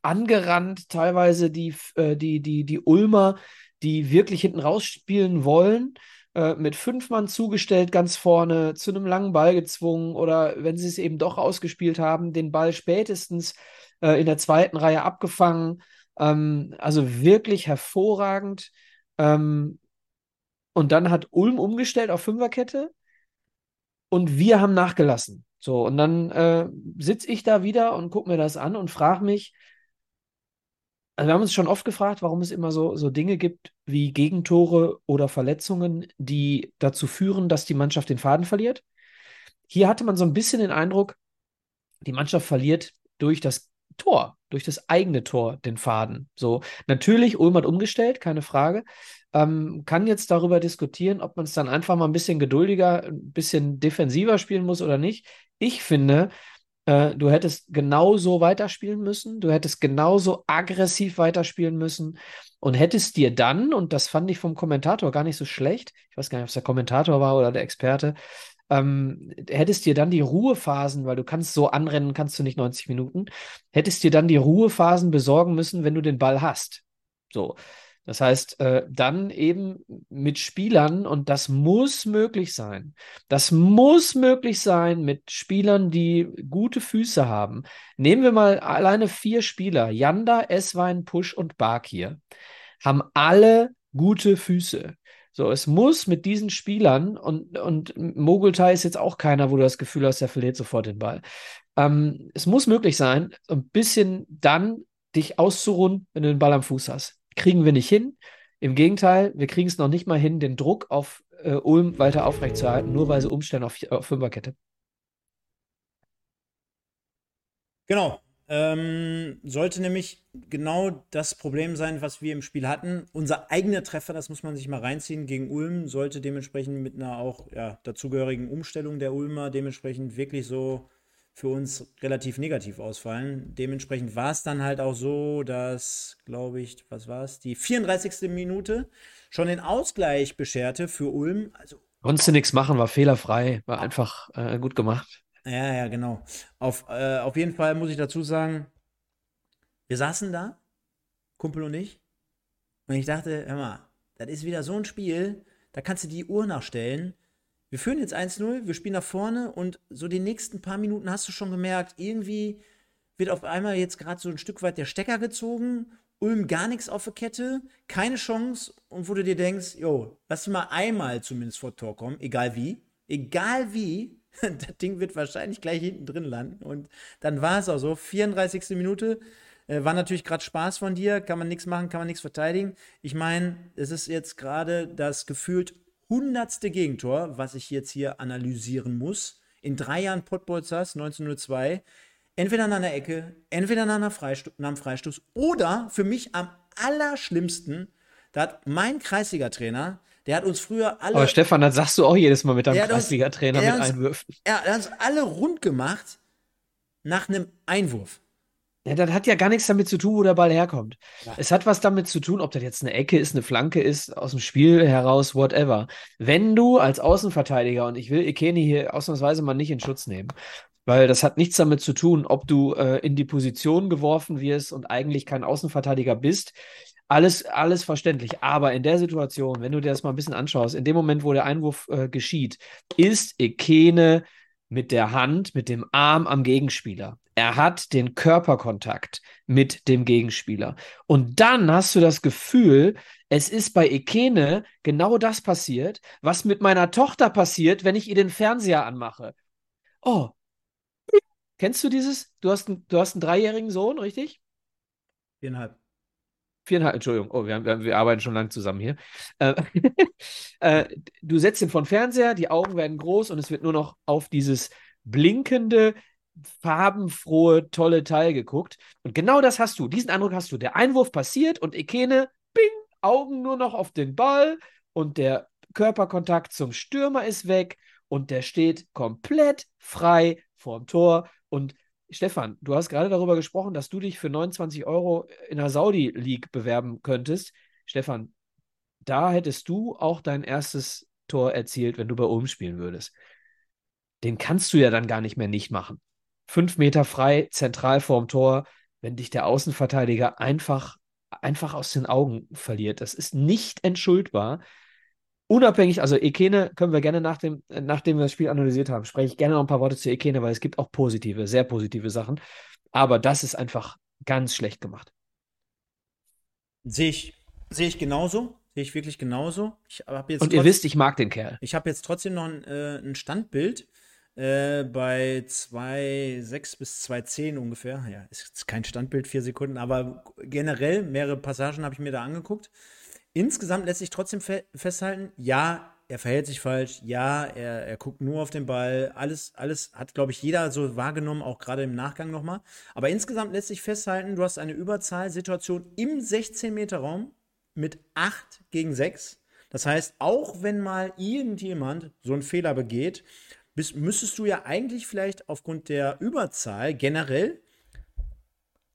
angerannt, teilweise die, äh, die, die, die Ulmer, die wirklich hinten rausspielen wollen, äh, mit fünf Mann zugestellt ganz vorne, zu einem langen Ball gezwungen oder wenn sie es eben doch ausgespielt haben, den Ball spätestens äh, in der zweiten Reihe abgefangen. Ähm, also wirklich hervorragend. Ähm, und dann hat Ulm umgestellt auf Fünferkette und wir haben nachgelassen. So, und dann äh, sitze ich da wieder und gucke mir das an und frage mich, also wir haben uns schon oft gefragt, warum es immer so, so Dinge gibt wie Gegentore oder Verletzungen, die dazu führen, dass die Mannschaft den Faden verliert. Hier hatte man so ein bisschen den Eindruck, die Mannschaft verliert durch das Tor, durch das eigene Tor den Faden. So, natürlich, Ulm hat umgestellt, keine Frage. Ähm, kann jetzt darüber diskutieren, ob man es dann einfach mal ein bisschen geduldiger, ein bisschen defensiver spielen muss oder nicht. Ich finde, äh, du hättest genauso weiterspielen müssen, du hättest genauso aggressiv weiterspielen müssen und hättest dir dann, und das fand ich vom Kommentator gar nicht so schlecht, ich weiß gar nicht, ob es der Kommentator war oder der Experte, ähm, hättest dir dann die Ruhephasen, weil du kannst so anrennen, kannst du nicht 90 Minuten, hättest dir dann die Ruhephasen besorgen müssen, wenn du den Ball hast. So. Das heißt, äh, dann eben mit Spielern, und das muss möglich sein. Das muss möglich sein mit Spielern, die gute Füße haben. Nehmen wir mal alleine vier Spieler: Yanda, Eswein, Push und Bakir. Haben alle gute Füße. So, es muss mit diesen Spielern und, und Mogultai ist jetzt auch keiner, wo du das Gefühl hast, der verliert sofort den Ball. Ähm, es muss möglich sein, ein bisschen dann dich auszuruhen, wenn du den Ball am Fuß hast. Kriegen wir nicht hin. Im Gegenteil, wir kriegen es noch nicht mal hin, den Druck auf äh, Ulm weiter aufrechtzuerhalten, nur weil sie umstellen auf, auf Fünferkette. Genau. Ähm, sollte nämlich genau das Problem sein, was wir im Spiel hatten. Unser eigener Treffer, das muss man sich mal reinziehen, gegen Ulm, sollte dementsprechend mit einer auch ja, dazugehörigen Umstellung der Ulmer dementsprechend wirklich so für uns relativ negativ ausfallen. Dementsprechend war es dann halt auch so, dass, glaube ich, was war es, die 34. Minute schon den Ausgleich bescherte für Ulm. Also Konntest du nichts machen, war fehlerfrei, war einfach äh, gut gemacht. Ja, ja, genau. Auf, äh, auf jeden Fall muss ich dazu sagen, wir saßen da, Kumpel und ich, und ich dachte, hör mal, das ist wieder so ein Spiel, da kannst du die Uhr nachstellen. Wir führen jetzt 1-0, wir spielen nach vorne und so die nächsten paar Minuten hast du schon gemerkt, irgendwie wird auf einmal jetzt gerade so ein Stück weit der Stecker gezogen, Ulm gar nichts auf der Kette, keine Chance und wo du dir denkst, jo, lass mal einmal zumindest vor Tor kommen, egal wie, egal wie, das Ding wird wahrscheinlich gleich hinten drin landen. Und dann war es auch so. 34. Minute. Äh, war natürlich gerade Spaß von dir. Kann man nichts machen, kann man nichts verteidigen. Ich meine, es ist jetzt gerade das gefühlt hundertste Gegentor, was ich jetzt hier analysieren muss. In drei Jahren Pottbolzers 1902. Entweder an einer Ecke, entweder nach, einer Freistoß, nach einem Freistoß oder für mich am allerschlimmsten, da hat mein Kreisliga-Trainer der hat uns früher alle. Aber Stefan, das sagst du auch jedes Mal mit deinem Kreisliga-Trainer mit Einwürfen. Er hat uns alle rund gemacht nach einem Einwurf. Ja, das hat ja gar nichts damit zu tun, wo der Ball herkommt. Ja. Es hat was damit zu tun, ob das jetzt eine Ecke ist, eine Flanke ist, aus dem Spiel heraus, whatever. Wenn du als Außenverteidiger, und ich will Ikeni hier ausnahmsweise mal nicht in Schutz nehmen, weil das hat nichts damit zu tun, ob du äh, in die Position geworfen wirst und eigentlich kein Außenverteidiger bist. Alles, alles verständlich. Aber in der Situation, wenn du dir das mal ein bisschen anschaust, in dem Moment, wo der Einwurf äh, geschieht, ist Ekene mit der Hand, mit dem Arm am Gegenspieler. Er hat den Körperkontakt mit dem Gegenspieler. Und dann hast du das Gefühl, es ist bei Ekene genau das passiert, was mit meiner Tochter passiert, wenn ich ihr den Fernseher anmache. Oh. Kennst du dieses? Du hast, ein, du hast einen dreijährigen Sohn, richtig? Viereinhalb. Viereinhalb, Entschuldigung, oh, wir, wir, wir arbeiten schon lange zusammen hier. Äh, äh, du setzt ihn von Fernseher, die Augen werden groß und es wird nur noch auf dieses blinkende, farbenfrohe, tolle Teil geguckt. Und genau das hast du, diesen Eindruck hast du. Der Einwurf passiert und Ekene, bing, Augen nur noch auf den Ball und der Körperkontakt zum Stürmer ist weg und der steht komplett frei vorm Tor und Stefan, du hast gerade darüber gesprochen, dass du dich für 29 Euro in der Saudi League bewerben könntest. Stefan, da hättest du auch dein erstes Tor erzielt, wenn du bei Ulm spielen würdest. Den kannst du ja dann gar nicht mehr nicht machen. Fünf Meter frei, zentral vorm Tor, wenn dich der Außenverteidiger einfach, einfach aus den Augen verliert. Das ist nicht entschuldbar unabhängig, also Ekene können wir gerne nach dem, nachdem wir das Spiel analysiert haben, spreche ich gerne noch ein paar Worte zu Ekene, weil es gibt auch positive, sehr positive Sachen. Aber das ist einfach ganz schlecht gemacht. Sehe ich, sehe ich genauso. Sehe ich wirklich genauso. Ich jetzt Und ihr wisst, ich mag den Kerl. Ich habe jetzt trotzdem noch ein, äh, ein Standbild äh, bei 2,6 bis 2,10 ungefähr. Ja, ist kein Standbild, vier Sekunden, aber generell mehrere Passagen habe ich mir da angeguckt. Insgesamt lässt sich trotzdem fe festhalten, ja, er verhält sich falsch, ja, er, er guckt nur auf den Ball, alles, alles hat, glaube ich, jeder so wahrgenommen, auch gerade im Nachgang nochmal. Aber insgesamt lässt sich festhalten, du hast eine Überzahlsituation im 16-Meter-Raum mit 8 gegen 6. Das heißt, auch wenn mal irgendjemand so einen Fehler begeht, bist, müsstest du ja eigentlich vielleicht aufgrund der Überzahl generell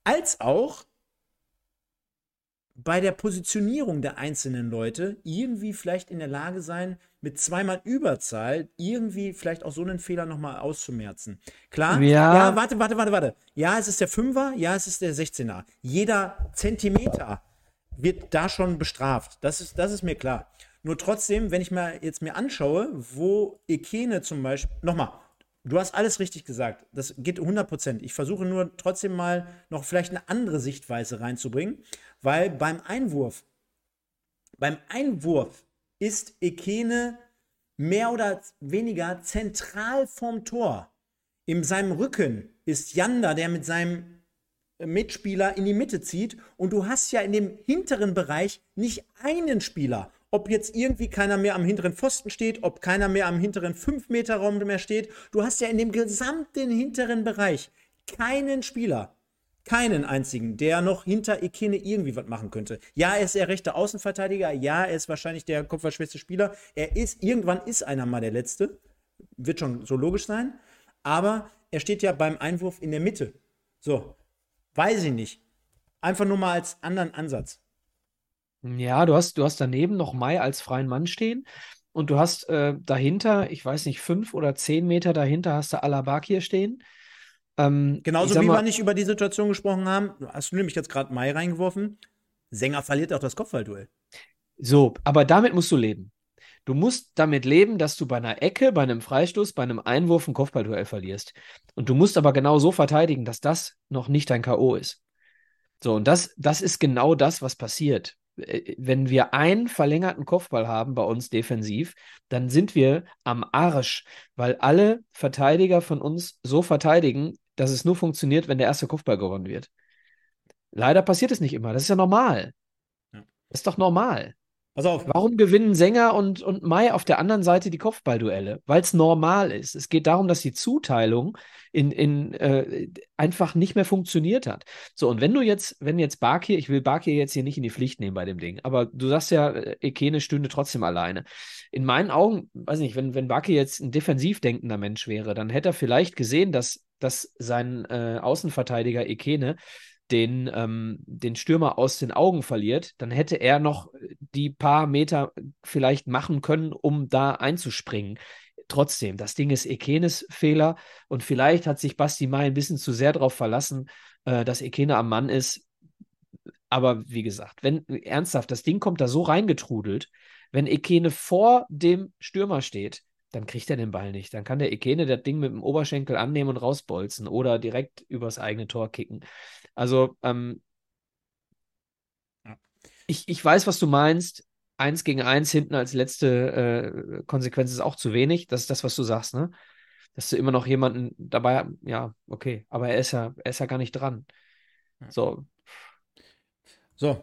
als auch bei der Positionierung der einzelnen Leute irgendwie vielleicht in der Lage sein, mit zweimal Überzahl irgendwie vielleicht auch so einen Fehler nochmal auszumerzen. Klar? Ja. ja, warte, warte, warte, warte. Ja, es ist der Fünfer, ja, es ist der 16er. Jeder Zentimeter wird da schon bestraft. Das ist, das ist mir klar. Nur trotzdem, wenn ich mir jetzt mir anschaue, wo Ekene zum Beispiel, nochmal, Du hast alles richtig gesagt. Das geht 100 Prozent. Ich versuche nur trotzdem mal noch vielleicht eine andere Sichtweise reinzubringen, weil beim Einwurf, beim Einwurf ist Ekene mehr oder weniger zentral vom Tor. In seinem Rücken ist Janda, der mit seinem Mitspieler in die Mitte zieht. Und du hast ja in dem hinteren Bereich nicht einen Spieler, ob jetzt irgendwie keiner mehr am hinteren Pfosten steht, ob keiner mehr am hinteren 5-Meter-Raum mehr steht. Du hast ja in dem gesamten hinteren Bereich keinen Spieler. Keinen einzigen, der noch hinter Ekene irgendwie was machen könnte. Ja, er ist der rechte Außenverteidiger, ja, er ist wahrscheinlich der kopfballschwächste Spieler. Er ist, irgendwann ist einer mal der Letzte. Wird schon so logisch sein. Aber er steht ja beim Einwurf in der Mitte. So, weiß ich nicht. Einfach nur mal als anderen Ansatz. Ja, du hast, du hast daneben noch Mai als freien Mann stehen. Und du hast äh, dahinter, ich weiß nicht, fünf oder zehn Meter dahinter hast du Alabakir stehen. Ähm, Genauso wie mal, wir nicht über die Situation gesprochen haben, hast du nämlich jetzt gerade Mai reingeworfen. Sänger verliert auch das Kopfballduell. So, aber damit musst du leben. Du musst damit leben, dass du bei einer Ecke, bei einem Freistoß, bei einem Einwurf ein Kopfballduell verlierst. Und du musst aber genau so verteidigen, dass das noch nicht dein K.O. ist. So, und das, das ist genau das, was passiert. Äh, wenn wir einen verlängerten Kopfball haben bei uns defensiv, dann sind wir am Arsch, weil alle Verteidiger von uns so verteidigen, dass es nur funktioniert, wenn der erste Kopfball gewonnen wird. Leider passiert es nicht immer. Das ist ja normal. Ja. Das ist doch normal. Pass auf. Warum gewinnen Sänger und, und Mai auf der anderen Seite die Kopfballduelle? Weil es normal ist. Es geht darum, dass die Zuteilung in, in, äh, einfach nicht mehr funktioniert hat. So, und wenn du jetzt, wenn jetzt Bakir, ich will Bakir jetzt hier nicht in die Pflicht nehmen bei dem Ding, aber du sagst ja, äh, Ekene stünde trotzdem alleine. In meinen Augen, weiß nicht, wenn, wenn Bakir jetzt ein defensiv denkender Mensch wäre, dann hätte er vielleicht gesehen, dass, dass sein äh, Außenverteidiger Ekene den, ähm, den Stürmer aus den Augen verliert, dann hätte er noch die paar Meter vielleicht machen können, um da einzuspringen. Trotzdem, das Ding ist Ekenes Fehler und vielleicht hat sich Basti Mai ein bisschen zu sehr darauf verlassen, äh, dass Ekene am Mann ist. Aber wie gesagt, wenn ernsthaft, das Ding kommt da so reingetrudelt, wenn Ekene vor dem Stürmer steht, dann kriegt er den Ball nicht. Dann kann der Ekene das Ding mit dem Oberschenkel annehmen und rausbolzen oder direkt übers eigene Tor kicken. Also, ähm, ich, ich weiß, was du meinst. Eins gegen eins hinten als letzte äh, Konsequenz ist auch zu wenig. Das ist das, was du sagst, ne? Dass du immer noch jemanden dabei, ja, okay, aber er ist ja, er ist ja gar nicht dran. So. So.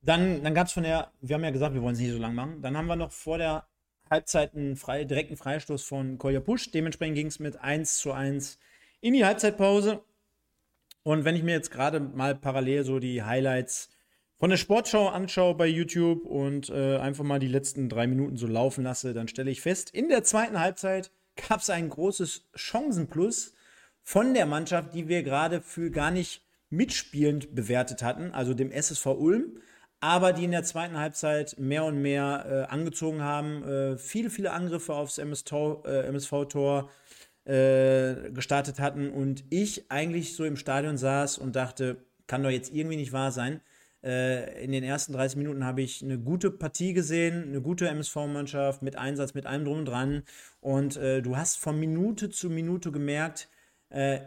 Dann, dann gab es von der, wir haben ja gesagt, wir wollen es nicht so lang machen. Dann haben wir noch vor der Halbzeit einen frei, direkten Freistoß von Kolja Pusch. Dementsprechend ging es mit 1 zu 1 in die Halbzeitpause. Und wenn ich mir jetzt gerade mal parallel so die Highlights von der Sportschau anschaue bei YouTube und äh, einfach mal die letzten drei Minuten so laufen lasse, dann stelle ich fest, in der zweiten Halbzeit gab es ein großes Chancenplus von der Mannschaft, die wir gerade für gar nicht mitspielend bewertet hatten, also dem SSV Ulm aber die in der zweiten Halbzeit mehr und mehr äh, angezogen haben, äh, viele, viele Angriffe aufs MSV-Tor äh, gestartet hatten und ich eigentlich so im Stadion saß und dachte, kann doch jetzt irgendwie nicht wahr sein. Äh, in den ersten 30 Minuten habe ich eine gute Partie gesehen, eine gute MSV-Mannschaft mit Einsatz, mit allem drum und dran. Und äh, du hast von Minute zu Minute gemerkt, äh,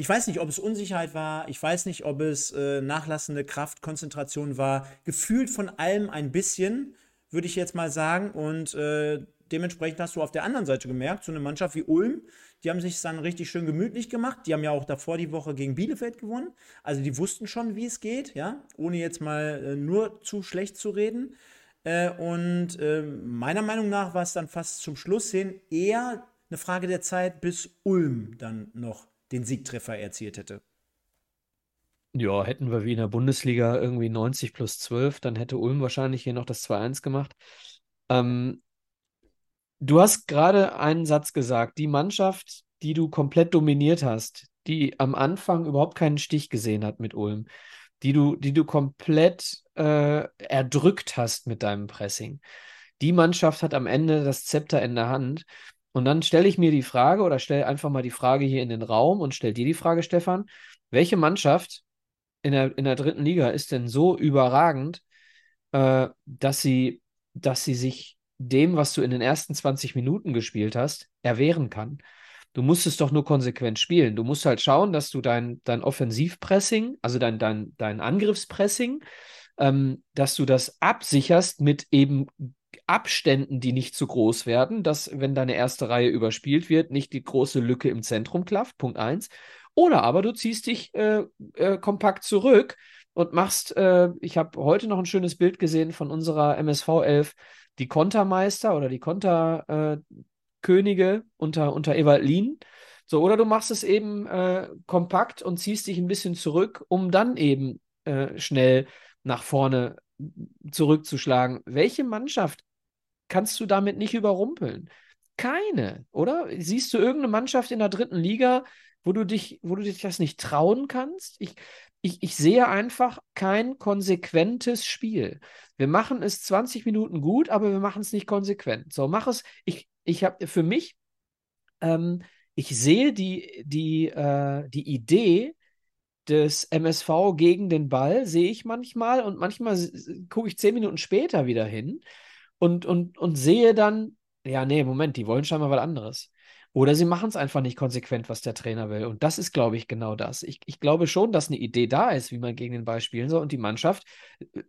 ich weiß nicht, ob es Unsicherheit war, ich weiß nicht, ob es äh, nachlassende Kraftkonzentration war. Gefühlt von allem ein bisschen, würde ich jetzt mal sagen. Und äh, dementsprechend hast du auf der anderen Seite gemerkt, so eine Mannschaft wie Ulm, die haben sich dann richtig schön gemütlich gemacht. Die haben ja auch davor die Woche gegen Bielefeld gewonnen. Also die wussten schon, wie es geht, ja, ohne jetzt mal äh, nur zu schlecht zu reden. Äh, und äh, meiner Meinung nach war es dann fast zum Schluss hin eher eine Frage der Zeit, bis Ulm dann noch den Siegtreffer erzielt hätte. Ja, hätten wir wie in der Bundesliga irgendwie 90 plus 12, dann hätte Ulm wahrscheinlich hier noch das 2-1 gemacht. Ähm, du hast gerade einen Satz gesagt, die Mannschaft, die du komplett dominiert hast, die am Anfang überhaupt keinen Stich gesehen hat mit Ulm, die du, die du komplett äh, erdrückt hast mit deinem Pressing. Die Mannschaft hat am Ende das Zepter in der Hand und dann stelle ich mir die Frage oder stelle einfach mal die Frage hier in den Raum und stelle dir die Frage, Stefan, welche Mannschaft in der, in der dritten Liga ist denn so überragend, äh, dass, sie, dass sie sich dem, was du in den ersten 20 Minuten gespielt hast, erwehren kann? Du musst es doch nur konsequent spielen. Du musst halt schauen, dass du dein, dein Offensivpressing, also dein, dein, dein Angriffspressing, ähm, dass du das absicherst mit eben Abständen, die nicht zu groß werden, dass, wenn deine erste Reihe überspielt wird, nicht die große Lücke im Zentrum klafft, Punkt 1. Oder aber du ziehst dich äh, äh, kompakt zurück und machst, äh, ich habe heute noch ein schönes Bild gesehen von unserer MSV 11, die Kontermeister oder die Konterkönige unter, unter Ewald Lien. So, oder du machst es eben äh, kompakt und ziehst dich ein bisschen zurück, um dann eben äh, schnell nach vorne zurückzuschlagen. Welche Mannschaft kannst du damit nicht überrumpeln? Keine, oder? Siehst du irgendeine Mannschaft in der dritten Liga, wo du dich, wo du dich das nicht trauen kannst? Ich, ich, ich sehe einfach kein konsequentes Spiel. Wir machen es 20 Minuten gut, aber wir machen es nicht konsequent. So, mach es. Ich, ich habe für mich, ähm, ich sehe die, die, äh, die Idee des MSV gegen den Ball, sehe ich manchmal und manchmal gucke ich zehn Minuten später wieder hin und, und, und sehe dann, ja, nee, Moment, die wollen scheinbar was anderes. Oder sie machen es einfach nicht konsequent, was der Trainer will. Und das ist, glaube ich, genau das. Ich, ich glaube schon, dass eine Idee da ist, wie man gegen den Ball spielen soll. Und die Mannschaft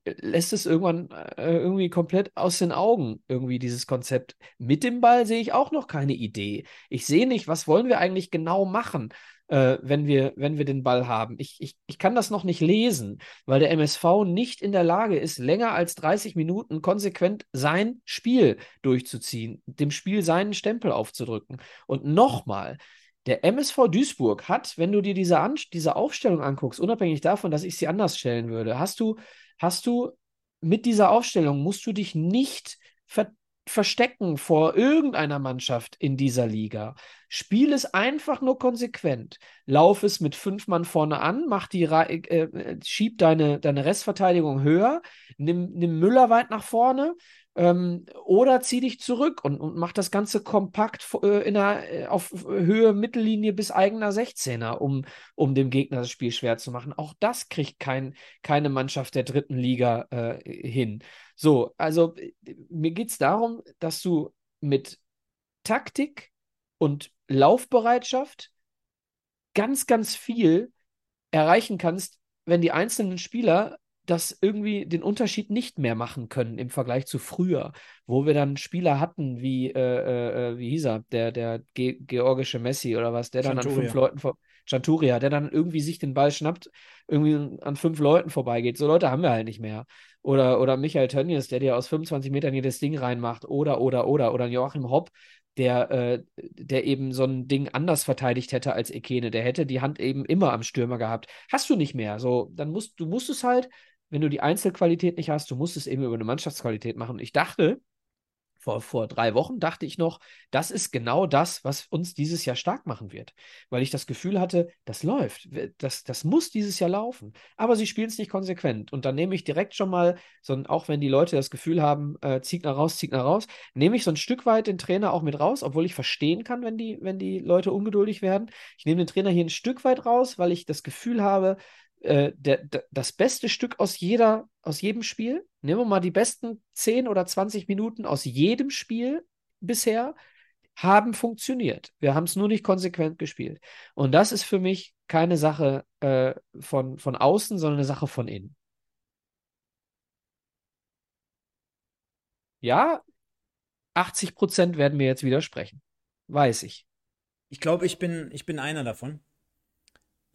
äh, lässt es irgendwann äh, irgendwie komplett aus den Augen, irgendwie dieses Konzept. Mit dem Ball sehe ich auch noch keine Idee. Ich sehe nicht, was wollen wir eigentlich genau machen äh, wenn, wir, wenn wir den Ball haben. Ich, ich, ich kann das noch nicht lesen, weil der MSV nicht in der Lage ist, länger als 30 Minuten konsequent sein Spiel durchzuziehen, dem Spiel seinen Stempel aufzudrücken. Und nochmal, der MSV Duisburg hat, wenn du dir diese, An diese Aufstellung anguckst, unabhängig davon, dass ich sie anders stellen würde, hast du, hast du mit dieser Aufstellung musst du dich nicht ver verstecken vor irgendeiner Mannschaft in dieser Liga. Spiel es einfach nur konsequent. Lauf es mit fünf Mann vorne an, mach die, äh, äh, schieb deine, deine Restverteidigung höher, nimm, nimm Müller weit nach vorne, ähm, oder zieh dich zurück und, und mach das Ganze kompakt äh, in der, äh, auf Höhe Mittellinie bis eigener 16er, um, um dem Gegner das Spiel schwer zu machen. Auch das kriegt kein, keine Mannschaft der dritten Liga äh, hin. So, also äh, mir geht es darum, dass du mit Taktik und Laufbereitschaft ganz, ganz viel erreichen kannst, wenn die einzelnen Spieler das irgendwie den Unterschied nicht mehr machen können im Vergleich zu früher, wo wir dann Spieler hatten wie, äh, äh, äh wie hieß er, der, der Ge georgische Messi oder was, der dann an fünf Leuten vor. Chanturia, der dann irgendwie sich den Ball schnappt, irgendwie an fünf Leuten vorbeigeht. So Leute haben wir halt nicht mehr. Oder, oder Michael Tönnies, der dir aus 25 Metern jedes Ding reinmacht. Oder, oder, oder. Oder Joachim Hopp, der, äh, der eben so ein Ding anders verteidigt hätte als Ekene. Der hätte die Hand eben immer am Stürmer gehabt. Hast du nicht mehr. So, dann musst du musst es halt wenn du die Einzelqualität nicht hast, du musst es eben über eine Mannschaftsqualität machen. Ich dachte, vor, vor drei Wochen dachte ich noch, das ist genau das, was uns dieses Jahr stark machen wird. Weil ich das Gefühl hatte, das läuft. Das, das muss dieses Jahr laufen. Aber sie spielen es nicht konsequent. Und dann nehme ich direkt schon mal, so ein, auch wenn die Leute das Gefühl haben, äh, zieht nach raus, zieht nach raus, nehme ich so ein Stück weit den Trainer auch mit raus, obwohl ich verstehen kann, wenn die, wenn die Leute ungeduldig werden. Ich nehme den Trainer hier ein Stück weit raus, weil ich das Gefühl habe, äh, der, der, das beste Stück aus jeder, aus jedem Spiel. Nehmen wir mal die besten 10 oder 20 Minuten aus jedem Spiel bisher haben funktioniert. Wir haben es nur nicht konsequent gespielt. Und das ist für mich keine Sache äh, von, von außen, sondern eine Sache von innen. Ja, 80 Prozent werden mir jetzt widersprechen. Weiß ich. Ich glaube, ich bin, ich bin einer davon.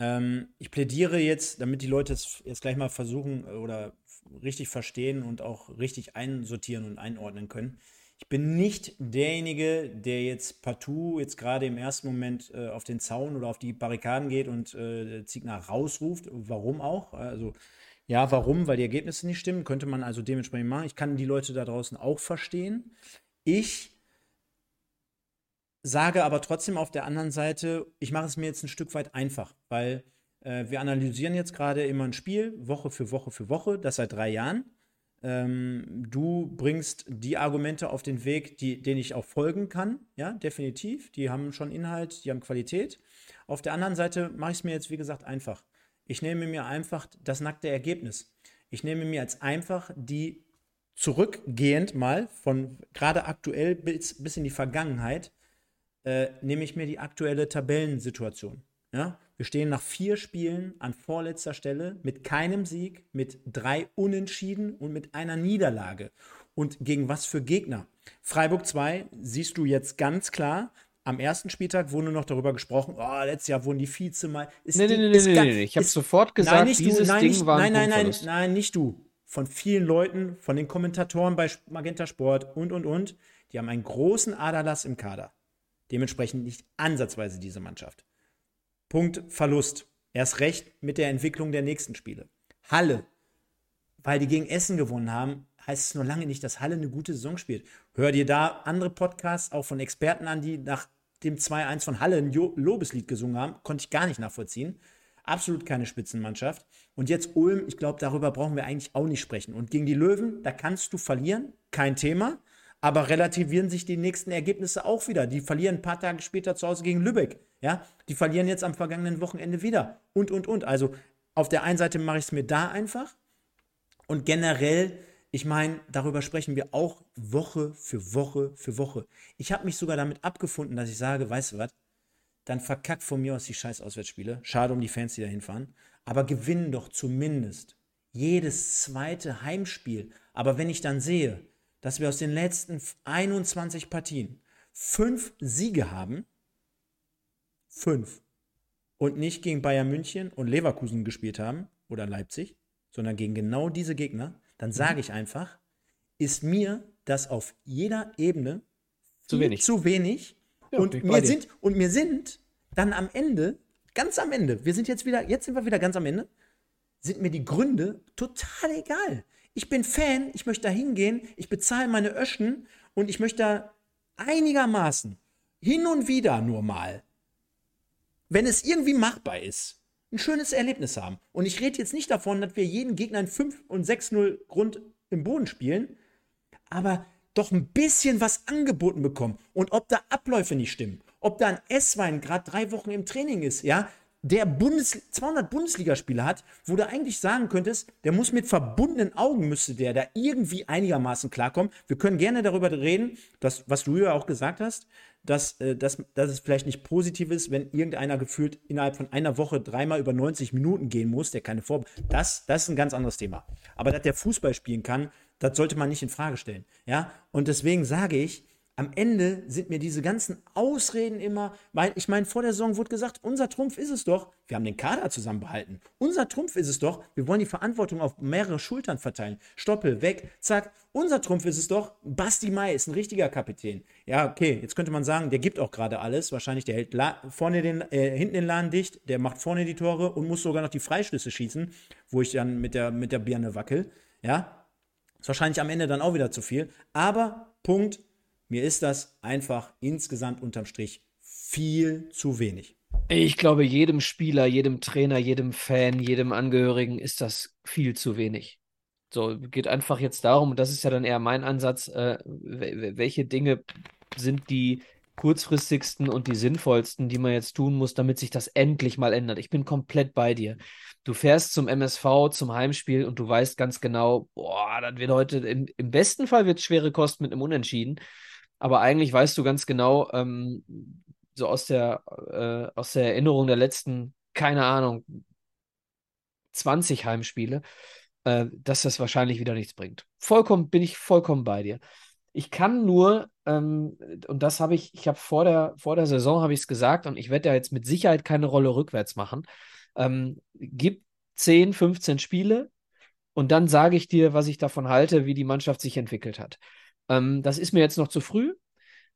Ähm, ich plädiere jetzt, damit die Leute es jetzt gleich mal versuchen äh, oder richtig verstehen und auch richtig einsortieren und einordnen können. Ich bin nicht derjenige, der jetzt partout jetzt gerade im ersten Moment äh, auf den Zaun oder auf die Barrikaden geht und äh, Ziegner rausruft. Warum auch? Also ja, warum? Weil die Ergebnisse nicht stimmen. Könnte man also dementsprechend machen. Ich kann die Leute da draußen auch verstehen. Ich sage aber trotzdem auf der anderen Seite, ich mache es mir jetzt ein Stück weit einfach, weil äh, wir analysieren jetzt gerade immer ein Spiel, Woche für Woche für Woche, das seit drei Jahren. Ähm, du bringst die Argumente auf den Weg, die, denen ich auch folgen kann, ja, definitiv. Die haben schon Inhalt, die haben Qualität. Auf der anderen Seite mache ich es mir jetzt, wie gesagt, einfach. Ich nehme mir einfach das nackte Ergebnis. Ich nehme mir als einfach die zurückgehend mal von gerade aktuell bis, bis in die Vergangenheit äh, nehme ich mir die aktuelle Tabellensituation. Ja? Wir stehen nach vier Spielen an vorletzter Stelle mit keinem Sieg, mit drei Unentschieden und mit einer Niederlage. Und gegen was für Gegner? Freiburg 2 siehst du jetzt ganz klar. Am ersten Spieltag wurde noch darüber gesprochen, oh, letztes Jahr wurden die Vize mal. Ist nee, die, nee, nee, nee, nee, Ich habe sofort gesagt, nein, dieses du, nein, Ding nicht, war ein Nein, nein, nein, nein, nicht du. Von vielen Leuten, von den Kommentatoren bei Magenta Sport und, und, und. Die haben einen großen Aderlass im Kader. Dementsprechend nicht ansatzweise diese Mannschaft. Punkt Verlust. Erst recht mit der Entwicklung der nächsten Spiele. Halle, weil die gegen Essen gewonnen haben, heißt es nur lange nicht, dass Halle eine gute Saison spielt. Hör dir da andere Podcasts auch von Experten an, die nach dem 2-1 von Halle ein Lobeslied gesungen haben. Konnte ich gar nicht nachvollziehen. Absolut keine Spitzenmannschaft. Und jetzt Ulm, ich glaube, darüber brauchen wir eigentlich auch nicht sprechen. Und gegen die Löwen, da kannst du verlieren, kein Thema. Aber relativieren sich die nächsten Ergebnisse auch wieder. Die verlieren ein paar Tage später zu Hause gegen Lübeck. Ja, die verlieren jetzt am vergangenen Wochenende wieder. Und, und, und. Also auf der einen Seite mache ich es mir da einfach. Und generell, ich meine, darüber sprechen wir auch Woche für Woche für Woche. Ich habe mich sogar damit abgefunden, dass ich sage, weißt du was, dann verkackt von mir aus die scheiß Auswärtsspiele. Schade um die Fans, die da hinfahren. Aber gewinnen doch zumindest jedes zweite Heimspiel. Aber wenn ich dann sehe, dass wir aus den letzten 21 Partien fünf Siege haben, fünf, und nicht gegen Bayern München und Leverkusen gespielt haben oder Leipzig, sondern gegen genau diese Gegner, dann mhm. sage ich einfach, ist mir das auf jeder Ebene zu wenig. Zu wenig ja, und, mir sind, und mir sind dann am Ende, ganz am Ende, wir sind jetzt wieder, jetzt sind wir wieder ganz am Ende, sind mir die Gründe total egal. Ich bin Fan, ich möchte da hingehen, ich bezahle meine Öschen und ich möchte da einigermaßen hin und wieder nur mal, wenn es irgendwie machbar ist, ein schönes Erlebnis haben. Und ich rede jetzt nicht davon, dass wir jeden Gegner in 5 und 6-0 Grund im Boden spielen, aber doch ein bisschen was angeboten bekommen. Und ob da Abläufe nicht stimmen, ob da ein S-Wein gerade drei Wochen im Training ist, ja, der Bundes 200 Bundesligaspiele hat, wo du eigentlich sagen könntest, der muss mit verbundenen Augen, müsste der da irgendwie einigermaßen klarkommen. Wir können gerne darüber reden, dass, was du ja auch gesagt hast, dass, äh, dass, dass es vielleicht nicht positiv ist, wenn irgendeiner gefühlt innerhalb von einer Woche dreimal über 90 Minuten gehen muss, der keine Vor... Das, das ist ein ganz anderes Thema. Aber dass der Fußball spielen kann, das sollte man nicht in Frage stellen. Ja, und deswegen sage ich, am Ende sind mir diese ganzen Ausreden immer, weil ich meine, vor der Saison wurde gesagt, unser Trumpf ist es doch, wir haben den Kader zusammenbehalten. Unser Trumpf ist es doch, wir wollen die Verantwortung auf mehrere Schultern verteilen. Stoppel, weg, zack. Unser Trumpf ist es doch, Basti Mai ist ein richtiger Kapitän. Ja, okay, jetzt könnte man sagen, der gibt auch gerade alles. Wahrscheinlich, der hält vorne den, äh, hinten den Laden dicht, der macht vorne die Tore und muss sogar noch die Freischlüsse schießen, wo ich dann mit der, mit der Birne wackel. Ja, ist wahrscheinlich am Ende dann auch wieder zu viel. Aber Punkt, mir ist das einfach insgesamt unterm Strich viel zu wenig. Ich glaube, jedem Spieler, jedem Trainer, jedem Fan, jedem Angehörigen ist das viel zu wenig. So, geht einfach jetzt darum, und das ist ja dann eher mein Ansatz, äh, welche Dinge sind die kurzfristigsten und die sinnvollsten, die man jetzt tun muss, damit sich das endlich mal ändert. Ich bin komplett bei dir. Du fährst zum MSV, zum Heimspiel und du weißt ganz genau, boah, das wird heute, im, im besten Fall wird es schwere Kosten mit einem Unentschieden. Aber eigentlich weißt du ganz genau, ähm, so aus der, äh, aus der Erinnerung der letzten, keine Ahnung, 20 Heimspiele, äh, dass das wahrscheinlich wieder nichts bringt. Vollkommen, bin ich vollkommen bei dir. Ich kann nur, ähm, und das habe ich, ich habe vor der, vor der Saison habe ich es gesagt und ich werde ja jetzt mit Sicherheit keine Rolle rückwärts machen. Ähm, gib 10, 15 Spiele und dann sage ich dir, was ich davon halte, wie die Mannschaft sich entwickelt hat. Ähm, das ist mir jetzt noch zu früh.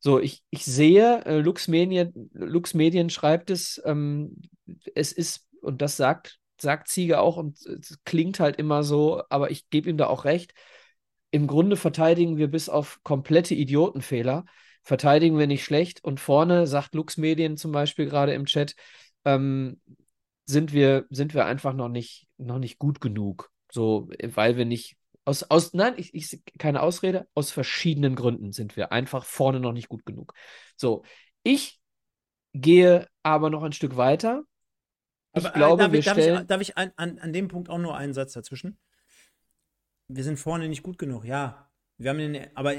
So, ich, ich sehe, äh, Lux, Medien, Lux Medien schreibt es, ähm, es ist, und das sagt, sagt Ziege auch, und es klingt halt immer so, aber ich gebe ihm da auch recht. Im Grunde verteidigen wir bis auf komplette Idiotenfehler, verteidigen wir nicht schlecht. Und vorne, sagt Lux Medien zum Beispiel gerade im Chat, ähm, sind wir, sind wir einfach noch nicht, noch nicht gut genug. So, weil wir nicht aus, aus, nein, ich, ich, keine Ausrede. Aus verschiedenen Gründen sind wir einfach vorne noch nicht gut genug. So, ich gehe aber noch ein Stück weiter. Ich aber, äh, glaube, darf wir ich, darf stellen. Ich, darf ich an, an, an dem Punkt auch nur einen Satz dazwischen? Wir sind vorne nicht gut genug, ja. Wir haben den, aber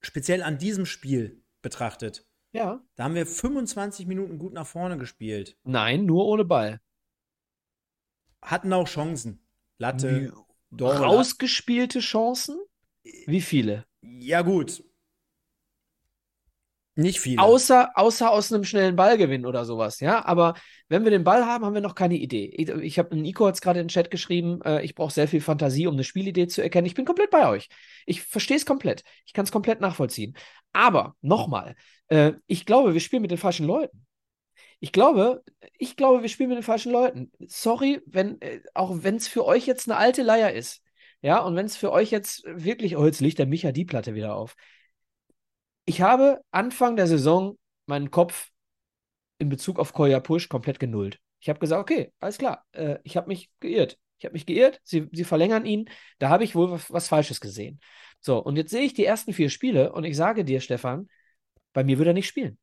speziell an diesem Spiel betrachtet. Ja. Da haben wir 25 Minuten gut nach vorne gespielt. Nein, nur ohne Ball. Hatten auch Chancen. Latte. Doch, rausgespielte Chancen? Wie viele? Ja, gut. Nicht viele. Außer, außer aus einem schnellen Ballgewinn oder sowas, ja. Aber wenn wir den Ball haben, haben wir noch keine Idee. Ich, ich habe Nico jetzt gerade in den Chat geschrieben, äh, ich brauche sehr viel Fantasie, um eine Spielidee zu erkennen. Ich bin komplett bei euch. Ich verstehe es komplett. Ich kann es komplett nachvollziehen. Aber nochmal, äh, ich glaube, wir spielen mit den falschen Leuten. Ich glaube, ich glaube, wir spielen mit den falschen Leuten. Sorry, wenn, äh, auch wenn es für euch jetzt eine alte Leier ist. Ja, und wenn es für euch jetzt wirklich, oh, jetzt legt der Micha die Platte wieder auf. Ich habe Anfang der Saison meinen Kopf in Bezug auf Koya Push komplett genullt. Ich habe gesagt, okay, alles klar, äh, ich habe mich geirrt. Ich habe mich geirrt, sie, sie verlängern ihn, da habe ich wohl was, was Falsches gesehen. So, und jetzt sehe ich die ersten vier Spiele und ich sage dir, Stefan, bei mir würde er nicht spielen.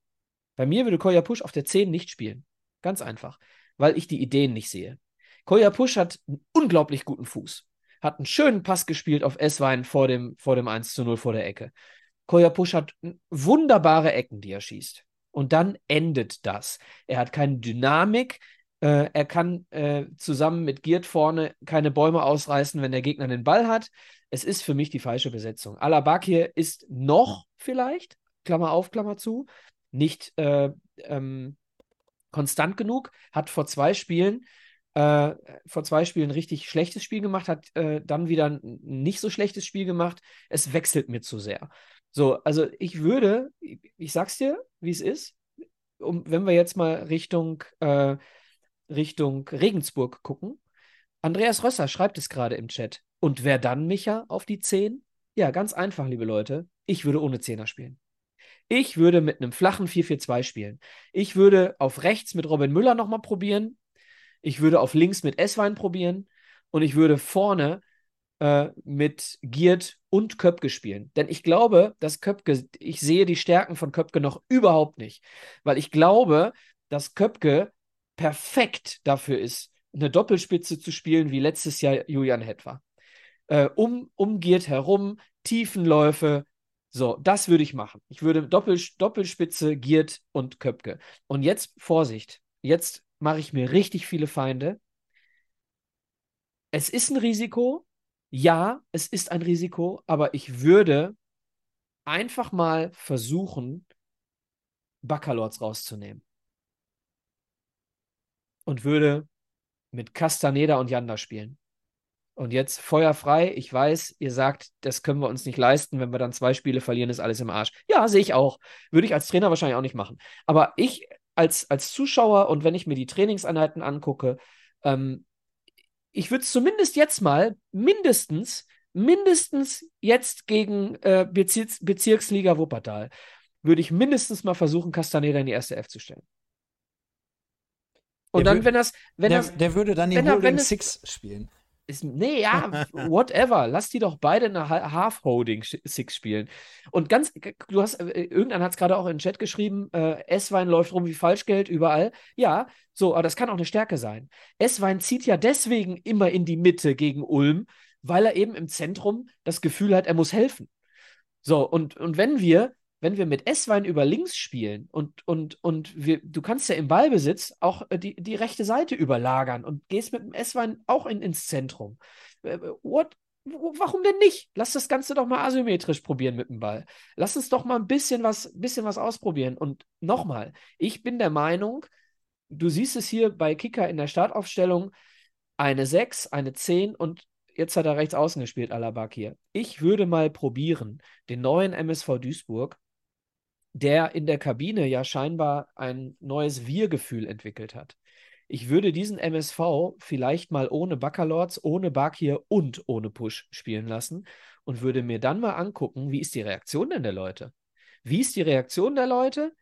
Bei mir würde Koya Push auf der 10 nicht spielen. Ganz einfach, weil ich die Ideen nicht sehe. Koya Push hat einen unglaublich guten Fuß. Hat einen schönen Pass gespielt auf Esswein vor dem, vor dem 1 zu 0 vor der Ecke. Koya Push hat wunderbare Ecken, die er schießt. Und dann endet das. Er hat keine Dynamik. Äh, er kann äh, zusammen mit Giert vorne keine Bäume ausreißen, wenn der Gegner den Ball hat. Es ist für mich die falsche Besetzung. Alabakir ist noch vielleicht, Klammer auf, Klammer zu, nicht äh, ähm, konstant genug, hat vor zwei Spielen äh, vor zwei Spielen ein richtig schlechtes Spiel gemacht, hat äh, dann wieder ein nicht so schlechtes Spiel gemacht. Es wechselt mir zu sehr. So, also ich würde, ich, ich sag's dir, wie es ist, um, wenn wir jetzt mal Richtung, äh, Richtung Regensburg gucken. Andreas Rösser schreibt es gerade im Chat. Und wer dann, Micha, auf die 10? Ja, ganz einfach, liebe Leute. Ich würde ohne Zehner spielen. Ich würde mit einem flachen 4-4-2 spielen. Ich würde auf rechts mit Robin Müller nochmal probieren. Ich würde auf links mit Esswein probieren. Und ich würde vorne äh, mit Giert und Köpke spielen. Denn ich glaube, dass Köpke, ich sehe die Stärken von Köpke noch überhaupt nicht. Weil ich glaube, dass Köpke perfekt dafür ist, eine Doppelspitze zu spielen, wie letztes Jahr Julian Hetwa. Äh, um, um Giert herum, Tiefenläufe. So, das würde ich machen. Ich würde Doppel, Doppelspitze, Giert und Köpke. Und jetzt Vorsicht. Jetzt mache ich mir richtig viele Feinde. Es ist ein Risiko, ja, es ist ein Risiko, aber ich würde einfach mal versuchen, Baccalords rauszunehmen. Und würde mit Castaneda und Janda spielen. Und jetzt feuerfrei. Ich weiß, ihr sagt, das können wir uns nicht leisten. Wenn wir dann zwei Spiele verlieren, ist alles im Arsch. Ja, sehe ich auch. Würde ich als Trainer wahrscheinlich auch nicht machen. Aber ich als, als Zuschauer und wenn ich mir die Trainingseinheiten angucke, ähm, ich würde es zumindest jetzt mal mindestens, mindestens jetzt gegen äh, Bezirks Bezirksliga Wuppertal, würde ich mindestens mal versuchen, Castaneda in die erste F zu stellen. Und der dann, wenn das, wenn der, das, der würde dann die Holding Six spielen. Ist, nee, ja, whatever. Lass die doch beide eine Half-Holding Six spielen. Und ganz, du hast, äh, irgendeiner hat es gerade auch in den Chat geschrieben, äh, S-Wein läuft rum wie Falschgeld überall. Ja, so, aber das kann auch eine Stärke sein. S-Wein zieht ja deswegen immer in die Mitte gegen Ulm, weil er eben im Zentrum das Gefühl hat, er muss helfen. So, und, und wenn wir wenn wir mit S-Wein über links spielen und, und, und wir, du kannst ja im Ballbesitz auch äh, die, die rechte Seite überlagern und gehst mit dem S-Wein auch in, ins Zentrum. Äh, what? Warum denn nicht? Lass das Ganze doch mal asymmetrisch probieren mit dem Ball. Lass uns doch mal ein bisschen was, bisschen was ausprobieren. Und nochmal, ich bin der Meinung, du siehst es hier bei Kicker in der Startaufstellung, eine 6, eine 10 und jetzt hat er rechts außen gespielt, Alabak hier. Ich würde mal probieren, den neuen MSV Duisburg der in der Kabine ja scheinbar ein neues Wir-Gefühl entwickelt hat. Ich würde diesen MSV vielleicht mal ohne Baccalords, ohne Bakir und ohne Push spielen lassen und würde mir dann mal angucken, wie ist die Reaktion denn der Leute? Wie ist die Reaktion der Leute?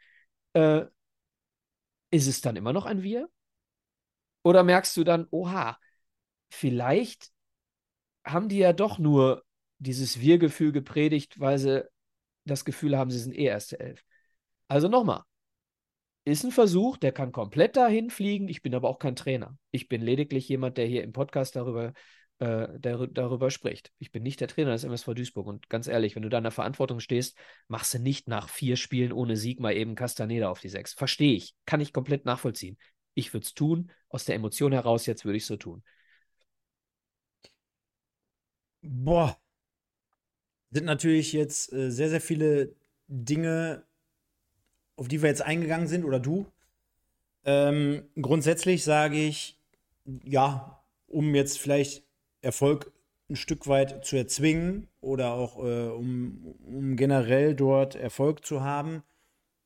Äh, ist es dann immer noch ein Wir? Oder merkst du dann, oha, vielleicht haben die ja doch nur dieses Wir-Gefühl gepredigt, weil sie das Gefühl haben, sie sind eh erste Elf. Also nochmal. Ist ein Versuch, der kann komplett dahin fliegen. Ich bin aber auch kein Trainer. Ich bin lediglich jemand, der hier im Podcast darüber, äh, darüber spricht. Ich bin nicht der Trainer des MSV Duisburg. Und ganz ehrlich, wenn du da in der Verantwortung stehst, machst du nicht nach vier Spielen ohne Sieg mal eben Castaneda auf die sechs. Verstehe ich. Kann ich komplett nachvollziehen. Ich würde es tun. Aus der Emotion heraus, jetzt würde ich es so tun. Boah, sind natürlich jetzt äh, sehr, sehr viele Dinge auf die wir jetzt eingegangen sind, oder du. Ähm, grundsätzlich sage ich, ja, um jetzt vielleicht Erfolg ein Stück weit zu erzwingen oder auch äh, um, um generell dort Erfolg zu haben,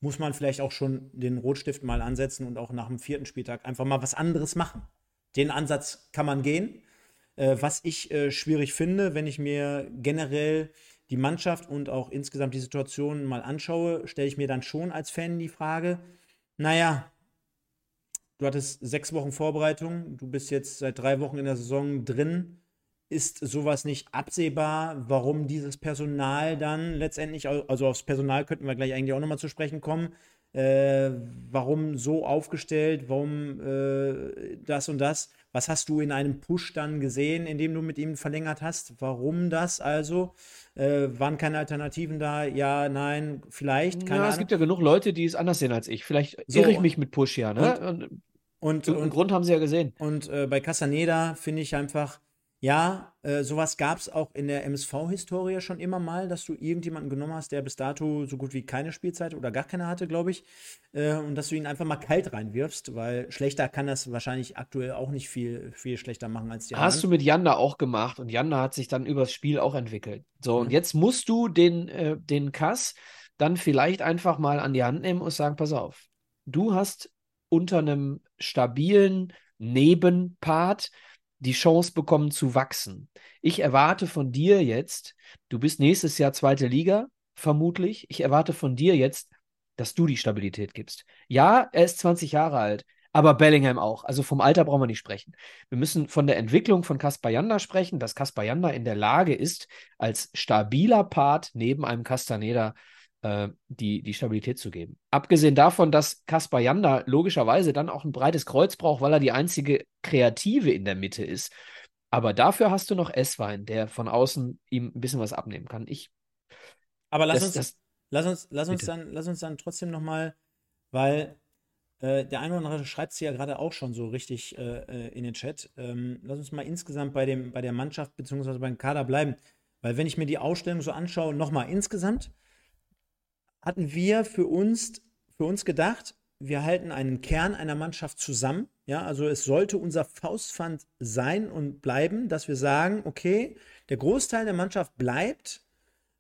muss man vielleicht auch schon den Rotstift mal ansetzen und auch nach dem vierten Spieltag einfach mal was anderes machen. Den Ansatz kann man gehen. Äh, was ich äh, schwierig finde, wenn ich mir generell die Mannschaft und auch insgesamt die Situation mal anschaue, stelle ich mir dann schon als Fan die Frage, naja, du hattest sechs Wochen Vorbereitung, du bist jetzt seit drei Wochen in der Saison drin. Ist sowas nicht absehbar, warum dieses Personal dann letztendlich, also aufs Personal könnten wir gleich eigentlich auch nochmal zu sprechen kommen, äh, warum so aufgestellt, warum äh, das und das? Was hast du in einem Push dann gesehen, in dem du mit ihm verlängert hast? Warum das also? Äh, waren keine Alternativen da? Ja, nein, vielleicht. Keine ja, Ahnung. es gibt ja genug Leute, die es anders sehen als ich. Vielleicht so, irre ich mich mit Push ja. Ne? Und, und, und, und Grund haben sie ja gesehen. Und äh, bei Casaneda finde ich einfach, ja, äh, sowas gab es auch in der MSV-Historie schon immer mal, dass du irgendjemanden genommen hast, der bis dato so gut wie keine Spielzeit oder gar keine hatte, glaube ich, äh, und dass du ihn einfach mal kalt reinwirfst, weil schlechter kann das wahrscheinlich aktuell auch nicht viel, viel schlechter machen als die Hast anderen. du mit Janda auch gemacht und Janda hat sich dann übers Spiel auch entwickelt. So, mhm. und jetzt musst du den, äh, den Kass dann vielleicht einfach mal an die Hand nehmen und sagen: Pass auf, du hast unter einem stabilen Nebenpart die Chance bekommen zu wachsen. Ich erwarte von dir jetzt, du bist nächstes Jahr zweite Liga, vermutlich. Ich erwarte von dir jetzt, dass du die Stabilität gibst. Ja, er ist 20 Jahre alt, aber Bellingham auch. Also vom Alter brauchen wir nicht sprechen. Wir müssen von der Entwicklung von Kaspar Janda sprechen, dass Kaspar Janda in der Lage ist, als stabiler Part neben einem Castaneda äh, die, die Stabilität zu geben. Abgesehen davon, dass Kaspar Janda logischerweise dann auch ein breites Kreuz braucht, weil er die einzige Kreative in der Mitte ist. Aber dafür hast du noch Esswein, der von außen ihm ein bisschen was abnehmen kann. Ich. Aber lass das, uns, das, lass uns, lass uns dann, lass uns dann trotzdem noch mal, weil äh, der eine oder andere schreibt es ja gerade auch schon so richtig äh, äh, in den Chat. Ähm, lass uns mal insgesamt bei dem, bei der Mannschaft bzw. beim Kader bleiben, weil wenn ich mir die Ausstellung so anschaue, noch mal insgesamt hatten wir für uns, für uns gedacht, wir halten einen Kern einer Mannschaft zusammen. Ja, also es sollte unser Faustpfand sein und bleiben, dass wir sagen, okay, der Großteil der Mannschaft bleibt.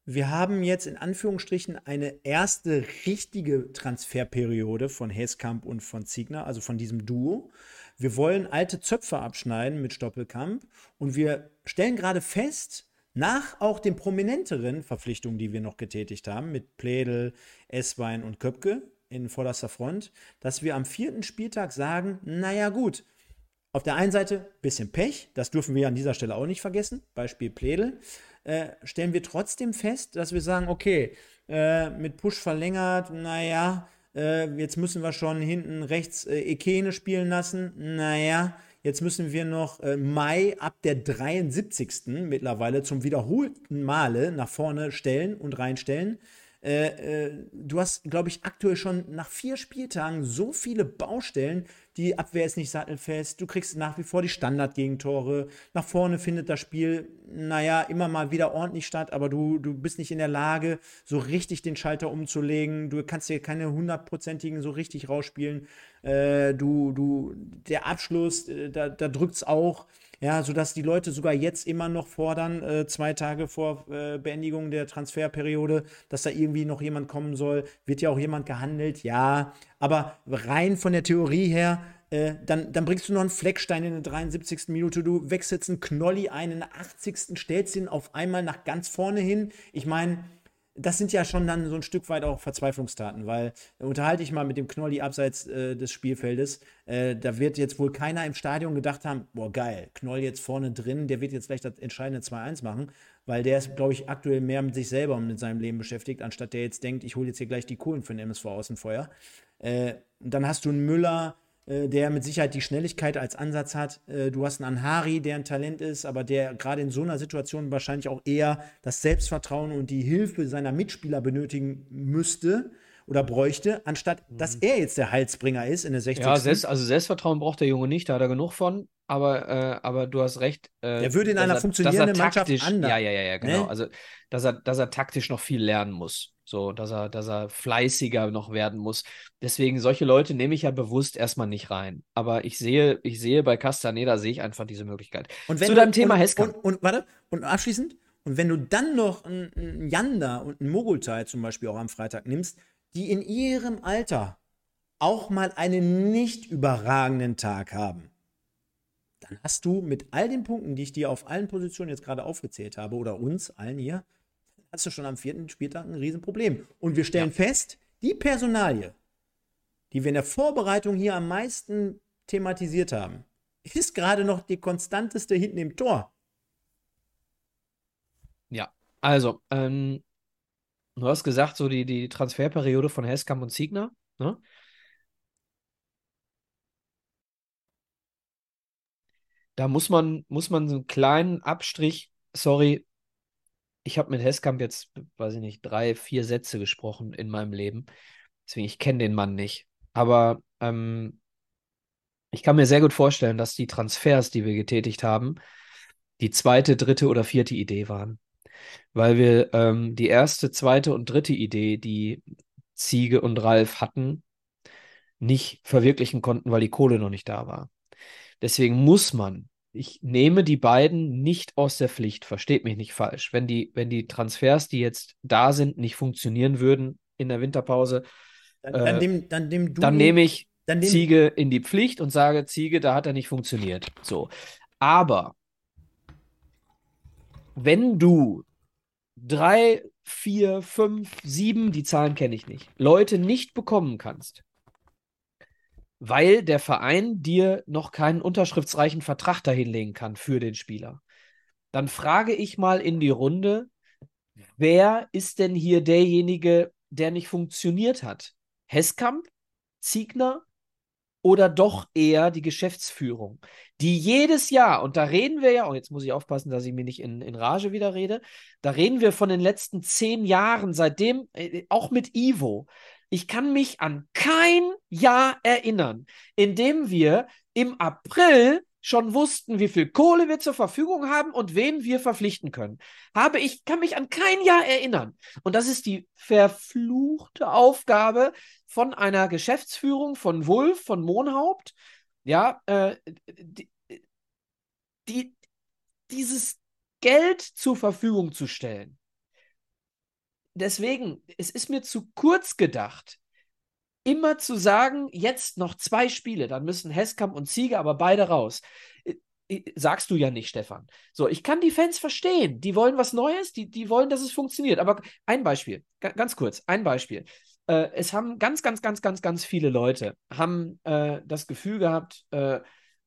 Wir haben jetzt in Anführungsstrichen eine erste richtige Transferperiode von Heskamp und von Ziegner, also von diesem Duo. Wir wollen alte Zöpfe abschneiden mit Stoppelkamp und wir stellen gerade fest, nach auch den prominenteren Verpflichtungen, die wir noch getätigt haben, mit Plädel, Esswein und Köpke in vorderster Front, dass wir am vierten Spieltag sagen, naja gut, auf der einen Seite bisschen Pech, das dürfen wir an dieser Stelle auch nicht vergessen, Beispiel Plädel, äh, stellen wir trotzdem fest, dass wir sagen, okay, äh, mit Push verlängert, naja, äh, jetzt müssen wir schon hinten rechts äh, Ekene spielen lassen, naja, Jetzt müssen wir noch äh, Mai ab der 73. mittlerweile zum wiederholten Male nach vorne stellen und reinstellen. Äh, äh, du hast, glaube ich, aktuell schon nach vier Spieltagen so viele Baustellen. Die Abwehr ist nicht sattelfest. Du kriegst nach wie vor die Standardgegentore. Nach vorne findet das Spiel, naja, immer mal wieder ordentlich statt, aber du, du bist nicht in der Lage, so richtig den Schalter umzulegen. Du kannst dir keine hundertprozentigen so richtig rausspielen. Äh, du, du, der Abschluss, äh, da, drückt es auch. Ja, sodass die Leute sogar jetzt immer noch fordern, äh, zwei Tage vor äh, Beendigung der Transferperiode, dass da irgendwie noch jemand kommen soll. Wird ja auch jemand gehandelt, ja. Aber rein von der Theorie her, äh, dann, dann bringst du noch einen Fleckstein in der 73. Minute, du wechselst einen Knolli ein in der 80. stellst ihn auf einmal nach ganz vorne hin. Ich meine, das sind ja schon dann so ein Stück weit auch Verzweiflungstaten, weil äh, unterhalte ich mal mit dem Knolli abseits äh, des Spielfeldes. Äh, da wird jetzt wohl keiner im Stadion gedacht haben, boah, geil, Knoll jetzt vorne drin, der wird jetzt gleich das entscheidende 2-1 machen, weil der ist, glaube ich, aktuell mehr mit sich selber und mit seinem Leben beschäftigt, anstatt der jetzt denkt, ich hole jetzt hier gleich die Kohlen für den MSV aus dem Feuer. Äh, dann hast du einen Müller, der mit Sicherheit die Schnelligkeit als Ansatz hat. Äh, du hast einen Anhari, der ein Talent ist, aber der gerade in so einer Situation wahrscheinlich auch eher das Selbstvertrauen und die Hilfe seiner Mitspieler benötigen müsste oder bräuchte, anstatt dass mhm. er jetzt der Heilsbringer ist in der 60. Ja, selbst, also Selbstvertrauen braucht der Junge nicht, da hat er genug von. Aber, äh, aber du hast recht. Äh, er würde in einer er, funktionierenden Mannschaft anders. Ja, ja, ja, ja, genau. Ne? Also, dass er, dass er taktisch noch viel lernen muss. So, dass er, dass er fleißiger noch werden muss. Deswegen, solche Leute nehme ich ja bewusst erstmal nicht rein. Aber ich sehe, ich sehe bei Castaneda sehe ich einfach diese Möglichkeit. Und wenn Zu deinem Thema Heska. Und, und, warte, und abschließend, und wenn du dann noch einen, Yanda und einen Mogultai zum Beispiel auch am Freitag nimmst, die in ihrem Alter auch mal einen nicht überragenden Tag haben, dann hast du mit all den Punkten, die ich dir auf allen Positionen jetzt gerade aufgezählt habe, oder uns allen hier, hast du schon am vierten Spieltag ein Riesenproblem. Und wir stellen ja. fest, die Personalie, die wir in der Vorbereitung hier am meisten thematisiert haben, ist gerade noch die konstanteste hinten im Tor. Ja, also, ähm, du hast gesagt, so die, die Transferperiode von Heskamp und Ziegner, ne? Da muss man, muss man so einen kleinen Abstrich, sorry, ich habe mit Heskamp jetzt, weiß ich nicht, drei, vier Sätze gesprochen in meinem Leben. Deswegen, ich kenne den Mann nicht. Aber ähm, ich kann mir sehr gut vorstellen, dass die Transfers, die wir getätigt haben, die zweite, dritte oder vierte Idee waren. Weil wir ähm, die erste, zweite und dritte Idee, die Ziege und Ralf hatten, nicht verwirklichen konnten, weil die Kohle noch nicht da war. Deswegen muss man ich nehme die beiden nicht aus der Pflicht, versteht mich nicht falsch. Wenn die, wenn die Transfers, die jetzt da sind, nicht funktionieren würden in der Winterpause, dann, dann, äh, dann, nehm dann nehme ich dann Ziege in die Pflicht und sage, Ziege, da hat er nicht funktioniert. So. Aber wenn du drei, vier, fünf, sieben, die Zahlen kenne ich nicht, Leute nicht bekommen kannst, weil der Verein dir noch keinen unterschriftsreichen Vertrag dahinlegen kann für den Spieler. Dann frage ich mal in die Runde, wer ist denn hier derjenige, der nicht funktioniert hat? Heskamp, Ziegner oder doch eher die Geschäftsführung, die jedes Jahr, und da reden wir ja, und jetzt muss ich aufpassen, dass ich mir nicht in, in Rage wieder rede, da reden wir von den letzten zehn Jahren, seitdem, äh, auch mit Ivo, ich kann mich an kein Jahr erinnern, in dem wir im April schon wussten, wie viel Kohle wir zur Verfügung haben und wen wir verpflichten können. Habe ich kann mich an kein Jahr erinnern. Und das ist die verfluchte Aufgabe von einer Geschäftsführung von Wulf, von Mohnhaupt, ja, äh, die, die, dieses Geld zur Verfügung zu stellen deswegen, es ist mir zu kurz gedacht, immer zu sagen, jetzt noch zwei Spiele, dann müssen Heskamp und Ziege aber beide raus. Sagst du ja nicht, Stefan. So, ich kann die Fans verstehen. Die wollen was Neues, die, die wollen, dass es funktioniert. Aber ein Beispiel, ganz kurz, ein Beispiel. Äh, es haben ganz, ganz, ganz, ganz, ganz viele Leute haben äh, das Gefühl gehabt, äh,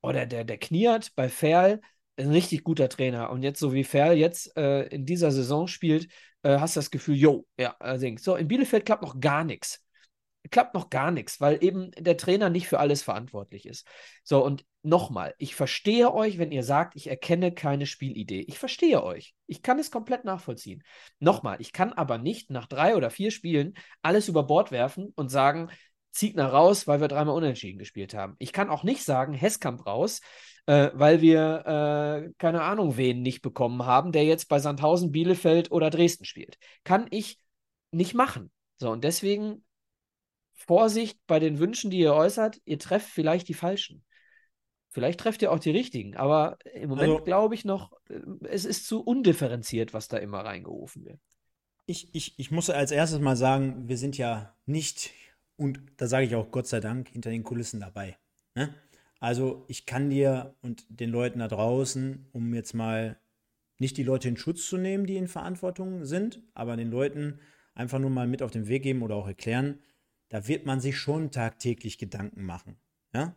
oder der, der Kniert bei Ferl, ein richtig guter Trainer. Und jetzt, so wie Ferl jetzt äh, in dieser Saison spielt, äh, hast du das Gefühl, jo, ja, allerdings. So, in Bielefeld klappt noch gar nichts. Klappt noch gar nichts, weil eben der Trainer nicht für alles verantwortlich ist. So, und nochmal, ich verstehe euch, wenn ihr sagt, ich erkenne keine Spielidee. Ich verstehe euch. Ich kann es komplett nachvollziehen. Nochmal, ich kann aber nicht nach drei oder vier Spielen alles über Bord werfen und sagen, Ziegner raus, weil wir dreimal unentschieden gespielt haben. Ich kann auch nicht sagen, Hesskamp raus, äh, weil wir, äh, keine Ahnung, wen nicht bekommen haben, der jetzt bei Sandhausen, Bielefeld oder Dresden spielt. Kann ich nicht machen. So, und deswegen Vorsicht bei den Wünschen, die ihr äußert, ihr trefft vielleicht die falschen. Vielleicht trefft ihr auch die richtigen, aber im Moment also, glaube ich noch, äh, es ist zu undifferenziert, was da immer reingerufen wird. Ich, ich, ich muss als erstes mal sagen, wir sind ja nicht und da sage ich auch Gott sei Dank hinter den Kulissen dabei. Ne? Also ich kann dir und den Leuten da draußen, um jetzt mal nicht die Leute in Schutz zu nehmen, die in Verantwortung sind, aber den Leuten einfach nur mal mit auf den Weg geben oder auch erklären, da wird man sich schon tagtäglich Gedanken machen. Ja?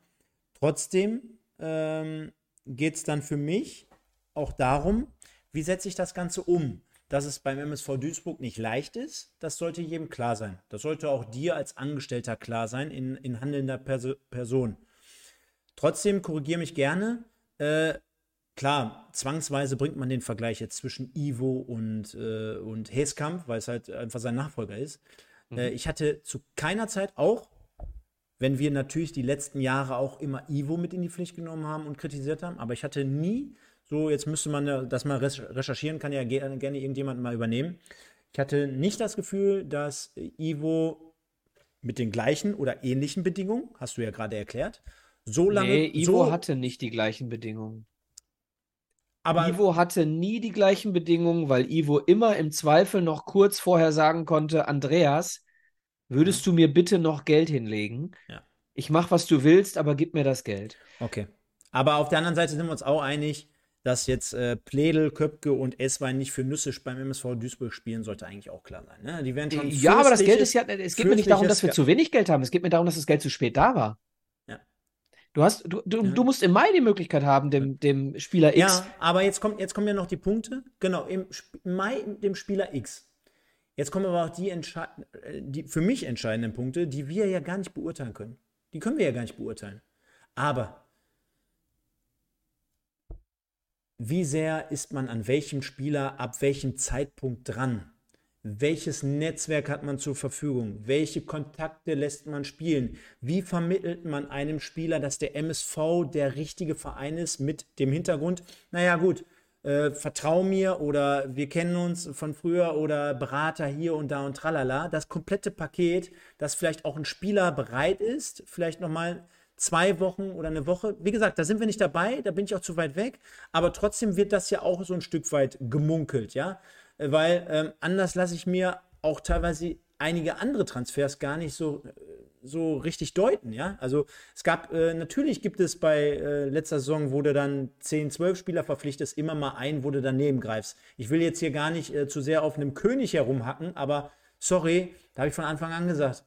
Trotzdem ähm, geht es dann für mich auch darum, wie setze ich das Ganze um? dass es beim MSV Duisburg nicht leicht ist, das sollte jedem klar sein. Das sollte auch dir als Angestellter klar sein, in, in handelnder Perso Person. Trotzdem korrigiere mich gerne. Äh, klar, zwangsweise bringt man den Vergleich jetzt zwischen Ivo und, äh, und Heskamp, weil es halt einfach sein Nachfolger ist. Mhm. Äh, ich hatte zu keiner Zeit auch, wenn wir natürlich die letzten Jahre auch immer Ivo mit in die Pflicht genommen haben und kritisiert haben, aber ich hatte nie so, jetzt müsste man das mal recherchieren, kann ja gerne irgendjemand mal übernehmen. Ich hatte nicht das Gefühl, dass Ivo mit den gleichen oder ähnlichen Bedingungen, hast du ja gerade erklärt, so lange. Nee, Ivo so, hatte nicht die gleichen Bedingungen. Aber Ivo hatte nie die gleichen Bedingungen, weil Ivo immer im Zweifel noch kurz vorher sagen konnte: Andreas, würdest du mir bitte noch Geld hinlegen? Ja. Ich mach, was du willst, aber gib mir das Geld. Okay. Aber auf der anderen Seite sind wir uns auch einig, dass jetzt äh, Pledel, Köpke und Esswein nicht für Nüsse beim MSV Duisburg spielen, sollte eigentlich auch klar sein. Ne? Die werden schon ja, aber das Geld ist ja, es geht mir nicht darum, dass wir zu wenig Geld haben. Es geht mir darum, dass das Geld zu spät da war. Du, hast, du, du, ja. du musst im Mai die Möglichkeit haben, dem, dem Spieler X. Ja, aber jetzt, kommt, jetzt kommen ja noch die Punkte. Genau, im Mai dem Spieler X. Jetzt kommen aber auch die, die für mich entscheidenden Punkte, die wir ja gar nicht beurteilen können. Die können wir ja gar nicht beurteilen. Aber wie sehr ist man an welchem Spieler ab welchem Zeitpunkt dran? Welches Netzwerk hat man zur Verfügung? Welche Kontakte lässt man spielen? Wie vermittelt man einem Spieler, dass der MSV der richtige Verein ist mit dem Hintergrund? Naja, gut, äh, vertrau mir oder wir kennen uns von früher oder Berater hier und da und tralala. Das komplette Paket, dass vielleicht auch ein Spieler bereit ist, vielleicht nochmal zwei Wochen oder eine Woche. Wie gesagt, da sind wir nicht dabei, da bin ich auch zu weit weg, aber trotzdem wird das ja auch so ein Stück weit gemunkelt, ja weil ähm, anders lasse ich mir auch teilweise einige andere Transfers gar nicht so, so richtig deuten, ja. Also es gab, äh, natürlich gibt es bei äh, letzter Saison, wo du dann 10, 12 Spieler verpflichtest, immer mal einen, wo du daneben greifst. Ich will jetzt hier gar nicht äh, zu sehr auf einem König herumhacken, aber sorry, da habe ich von Anfang an gesagt,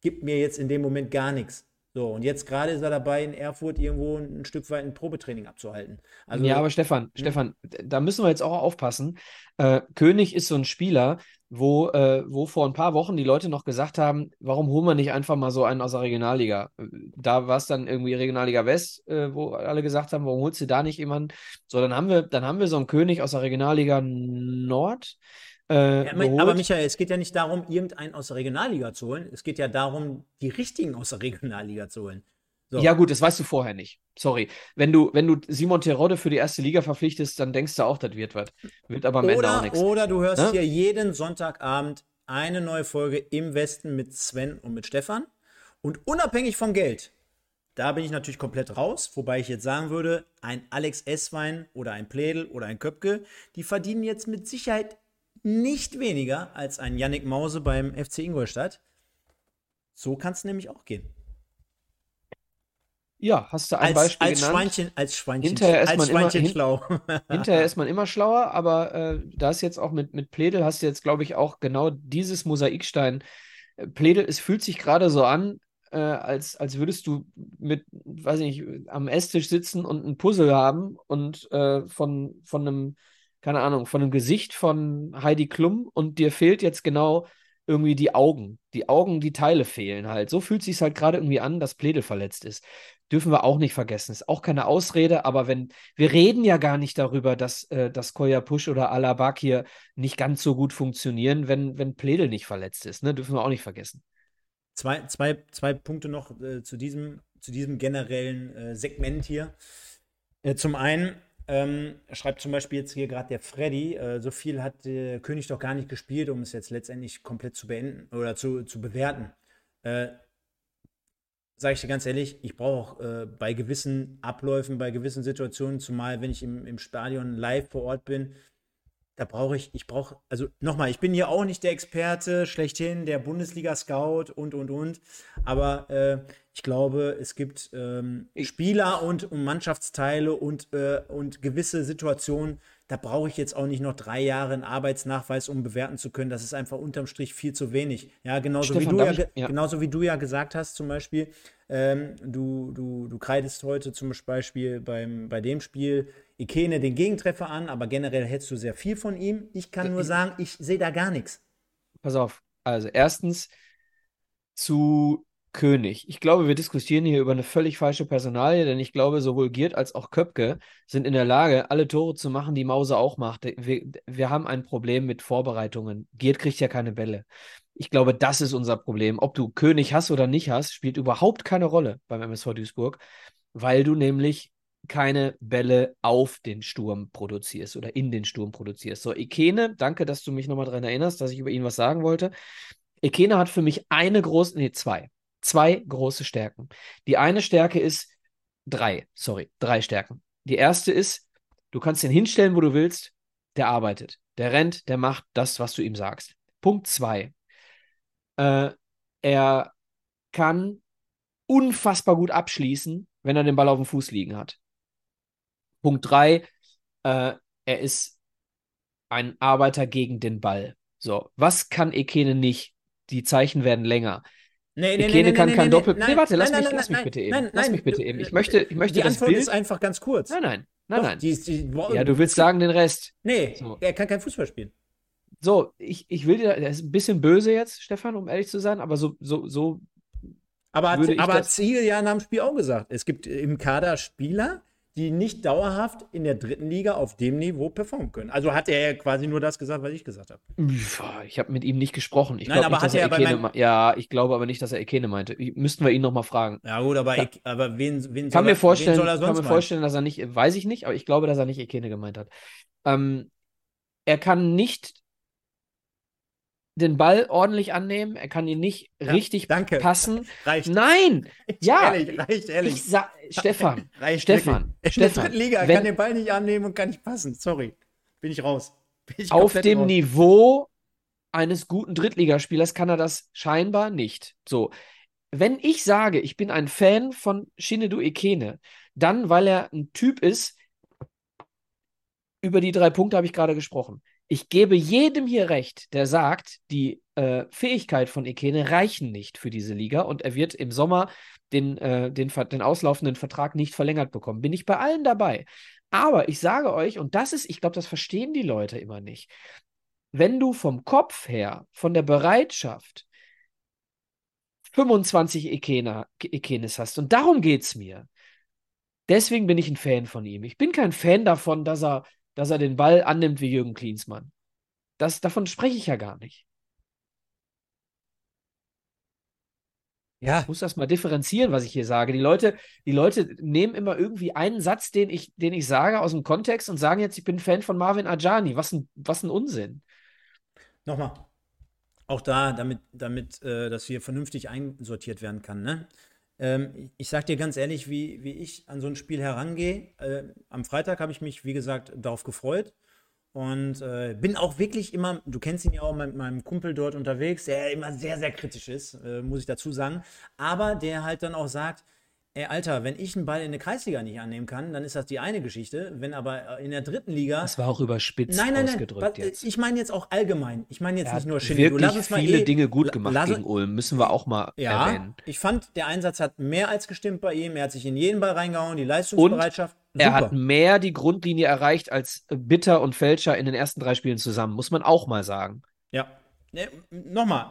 gibt mir jetzt in dem Moment gar nichts. So, und jetzt gerade ist er dabei, in Erfurt irgendwo ein Stück weit ein Probetraining abzuhalten. Also, ja, aber Stefan, hm? Stefan, da müssen wir jetzt auch aufpassen. Äh, König ist so ein Spieler, wo, äh, wo vor ein paar Wochen die Leute noch gesagt haben, warum holen wir nicht einfach mal so einen aus der Regionalliga? Da war es dann irgendwie Regionalliga West, äh, wo alle gesagt haben, warum holst du da nicht jemanden? So, dann haben wir, dann haben wir so einen König aus der Regionalliga Nord. Äh, ja, aber Michael, es geht ja nicht darum, irgendeinen aus der Regionalliga zu holen. Es geht ja darum, die richtigen aus der Regionalliga zu holen. So. Ja, gut, das weißt du vorher nicht. Sorry. Wenn du, wenn du Simon Terodde für die erste Liga verpflichtest, dann denkst du auch, das wird was. Wird aber am oder, Ende auch nichts. Oder du hörst ne? hier jeden Sonntagabend eine neue Folge im Westen mit Sven und mit Stefan. Und unabhängig vom Geld, da bin ich natürlich komplett raus, wobei ich jetzt sagen würde, ein Alex Esswein oder ein Pledel oder ein Köpke, die verdienen jetzt mit Sicherheit nicht weniger als ein Yannick Mause beim FC Ingolstadt. So kann es nämlich auch gehen. Ja, hast du ein als, Beispiel als genannt. Schweinchen, als Schweinchen, hinterher ist als man Schweinchen immer, schlau. hinterher ist man immer schlauer, aber äh, da ist jetzt auch mit, mit Pledel, hast du jetzt, glaube ich, auch genau dieses Mosaikstein. Pledel, es fühlt sich gerade so an, äh, als, als würdest du mit, weiß ich nicht, am Esstisch sitzen und ein Puzzle haben und äh, von, von einem keine Ahnung, von einem Gesicht von Heidi Klum und dir fehlt jetzt genau irgendwie die Augen. Die Augen, die Teile fehlen halt. So fühlt sich halt gerade irgendwie an, dass Pledel verletzt ist. Dürfen wir auch nicht vergessen. Ist auch keine Ausrede, aber wenn, wir reden ja gar nicht darüber, dass, äh, dass Koya Push oder Alabak hier nicht ganz so gut funktionieren, wenn, wenn Pledel nicht verletzt ist. Ne? Dürfen wir auch nicht vergessen. Zwei, zwei, zwei Punkte noch äh, zu, diesem, zu diesem generellen äh, Segment hier. Äh, zum einen, ähm, schreibt zum Beispiel jetzt hier gerade der Freddy, äh, so viel hat der König doch gar nicht gespielt, um es jetzt letztendlich komplett zu beenden oder zu, zu bewerten. Äh, Sage ich dir ganz ehrlich, ich brauche äh, bei gewissen Abläufen, bei gewissen Situationen, zumal wenn ich im, im Stadion live vor Ort bin, da brauche ich, ich brauche, also nochmal, ich bin hier auch nicht der Experte schlechthin, der Bundesliga-Scout und, und, und. Aber äh, ich glaube, es gibt ähm, Spieler und, und, Mannschaftsteile und, äh, und gewisse Situationen, da brauche ich jetzt auch nicht noch drei Jahre einen Arbeitsnachweis, um bewerten zu können. Das ist einfach unterm Strich viel zu wenig. Ja, genauso, Stefan, wie, du ja, ich, ja. genauso wie du ja gesagt hast, zum Beispiel, ähm, du, du, du kreidest heute zum Beispiel beim, bei dem Spiel Ikene den Gegentreffer an, aber generell hältst du sehr viel von ihm. Ich kann nur sagen, ich sehe da gar nichts. Pass auf. Also, erstens zu König. Ich glaube, wir diskutieren hier über eine völlig falsche Personalie, denn ich glaube, sowohl Giert als auch Köpke sind in der Lage, alle Tore zu machen, die Mause auch macht. Wir, wir haben ein Problem mit Vorbereitungen. Giert kriegt ja keine Bälle. Ich glaube, das ist unser Problem. Ob du König hast oder nicht hast, spielt überhaupt keine Rolle beim MSV Duisburg, weil du nämlich keine Bälle auf den Sturm produzierst oder in den Sturm produzierst. So, Ikene, danke, dass du mich nochmal daran erinnerst, dass ich über ihn was sagen wollte. Ikene hat für mich eine große, nee, zwei. Zwei große Stärken. Die eine Stärke ist drei, sorry, drei Stärken. Die erste ist, du kannst ihn hinstellen, wo du willst, der arbeitet. Der rennt, der macht das, was du ihm sagst. Punkt zwei. Äh, er kann unfassbar gut abschließen, wenn er den Ball auf dem Fuß liegen hat. Punkt drei, äh, er ist ein Arbeiter gegen den Ball. So, was kann Ekene nicht? Die Zeichen werden länger. Nee, nee, Ekene nee, kann kein Doppel. Nee, warte, lass mich, lass mich bitte eben. lass mich bitte eben. Ich möchte, ich möchte die das Antwort Bild. ist einfach ganz kurz. Nein, nein, nein, Doch, nein. Die ist, die, ja, du willst sagen den Rest. Nee, so. er kann kein Fußball spielen. So, ich, ich will dir, das ist ein bisschen böse jetzt, Stefan, um ehrlich zu sein, aber so, so, so. Aber, hat, aber hat Ziel ja nach dem Spiel auch gesagt. Es gibt im Kader Spieler, die nicht dauerhaft in der dritten Liga auf dem Niveau performen können. Also hat er ja quasi nur das gesagt, was ich gesagt habe. Ich habe mit ihm nicht gesprochen. Ich Nein, aber nicht, hat er, er mein... Ja, ich glaube aber nicht, dass er Ekene meinte. Müssten wir ihn noch mal fragen. Ja gut, aber, ja. aber wen, wen, kann soll, mir vorstellen, soll er sonst kann mir vorstellen, dass er nicht, weiß ich nicht, aber ich glaube, dass er nicht Ekene gemeint hat. Ähm, er kann nicht den Ball ordentlich annehmen, er kann ihn nicht ja, richtig danke. passen. Reicht. Nein! Reicht ja! Ehrlich, reicht ehrlich. Stefan, reicht Stefan, In Stefan, der dritten Liga wenn, kann den Ball nicht annehmen und kann nicht passen. Sorry. Bin ich raus. Bin ich auf dem raus. Niveau eines guten Drittligaspielers kann er das scheinbar nicht. So. Wenn ich sage, ich bin ein Fan von Shinedu Ekene, dann, weil er ein Typ ist, über die drei Punkte habe ich gerade gesprochen ich gebe jedem hier recht, der sagt, die äh, Fähigkeit von Ikene reichen nicht für diese Liga und er wird im Sommer den, äh, den, den auslaufenden Vertrag nicht verlängert bekommen. Bin ich bei allen dabei. Aber ich sage euch, und das ist, ich glaube, das verstehen die Leute immer nicht, wenn du vom Kopf her, von der Bereitschaft 25 Ikena, Ikenes hast, und darum geht es mir. Deswegen bin ich ein Fan von ihm. Ich bin kein Fan davon, dass er dass er den Ball annimmt wie Jürgen Klinsmann. Das, davon spreche ich ja gar nicht. Ja. Ich muss das mal differenzieren, was ich hier sage. Die Leute, die Leute nehmen immer irgendwie einen Satz, den ich, den ich sage, aus dem Kontext und sagen jetzt, ich bin Fan von Marvin Ajani. Was ein, was ein Unsinn. Nochmal. Auch da, damit, damit äh, das hier vernünftig einsortiert werden kann, ne? Ähm, ich sag dir ganz ehrlich, wie, wie ich an so ein Spiel herangehe. Äh, am Freitag habe ich mich, wie gesagt, darauf gefreut. Und äh, bin auch wirklich immer, du kennst ihn ja auch mit meinem Kumpel dort unterwegs, der immer sehr, sehr kritisch ist, äh, muss ich dazu sagen. Aber der halt dann auch sagt, Ey, Alter, wenn ich einen Ball in der Kreisliga nicht annehmen kann, dann ist das die eine Geschichte. Wenn aber äh, in der dritten Liga. Das war auch überspitzt nein, nein, ausgedrückt nein, jetzt. Ich meine jetzt auch allgemein. Ich meine jetzt nicht nur Shindy. Du lass uns mal viele eh, Dinge gut gemacht lass, gegen Ulm, müssen wir auch mal ja, erwähnen. Ich fand, der Einsatz hat mehr als gestimmt bei ihm. Er hat sich in jeden Ball reingehauen, die Leistungsbereitschaft. Und er hat mehr die Grundlinie erreicht als Bitter und Fälscher in den ersten drei Spielen zusammen, muss man auch mal sagen. Ja. Ne, Nochmal,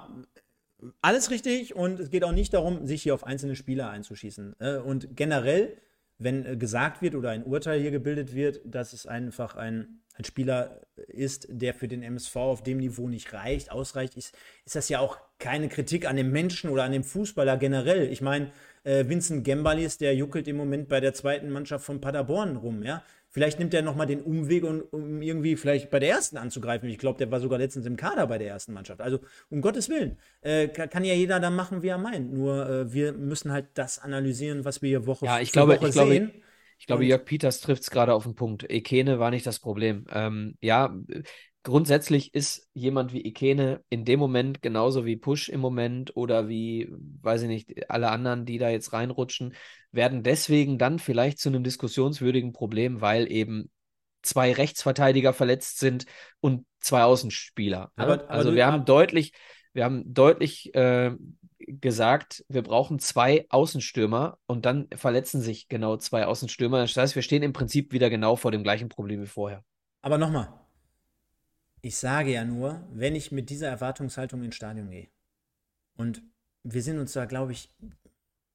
alles richtig und es geht auch nicht darum, sich hier auf einzelne Spieler einzuschießen. Äh, und generell, wenn äh, gesagt wird oder ein Urteil hier gebildet wird, dass es einfach ein, ein Spieler ist, der für den MSV auf dem Niveau nicht reicht, ausreicht, ist, ist das ja auch keine Kritik an dem Menschen oder an dem Fußballer generell. Ich meine, äh, Vincent Gembalis, der juckelt im Moment bei der zweiten Mannschaft von Paderborn rum, ja. Vielleicht nimmt er nochmal den Umweg, um, um, irgendwie vielleicht bei der ersten anzugreifen. Ich glaube, der war sogar letztens im Kader bei der ersten Mannschaft. Also um Gottes Willen. Äh, kann, kann, ja jeder dann machen, wie er meint. Nur äh, wir müssen halt das analysieren, was wir hier Woche ja, ich glaube, Woche ich sehen. Glaube, ich glaube, Jörg Peters trifft es gerade auf den Punkt. Ekene war nicht das Problem. Ähm, ja, grundsätzlich ist jemand wie Ikene in dem Moment genauso wie Push im Moment oder wie, weiß ich nicht, alle anderen, die da jetzt reinrutschen, werden deswegen dann vielleicht zu einem diskussionswürdigen Problem, weil eben zwei Rechtsverteidiger verletzt sind und zwei Außenspieler. Ne? Aber, aber also wir haben deutlich, wir haben deutlich äh, gesagt, wir brauchen zwei Außenstürmer und dann verletzen sich genau zwei Außenstürmer. Das heißt, wir stehen im Prinzip wieder genau vor dem gleichen Problem wie vorher. Aber nochmal, ich sage ja nur, wenn ich mit dieser Erwartungshaltung ins Stadion gehe. Und wir sind uns da, glaube ich,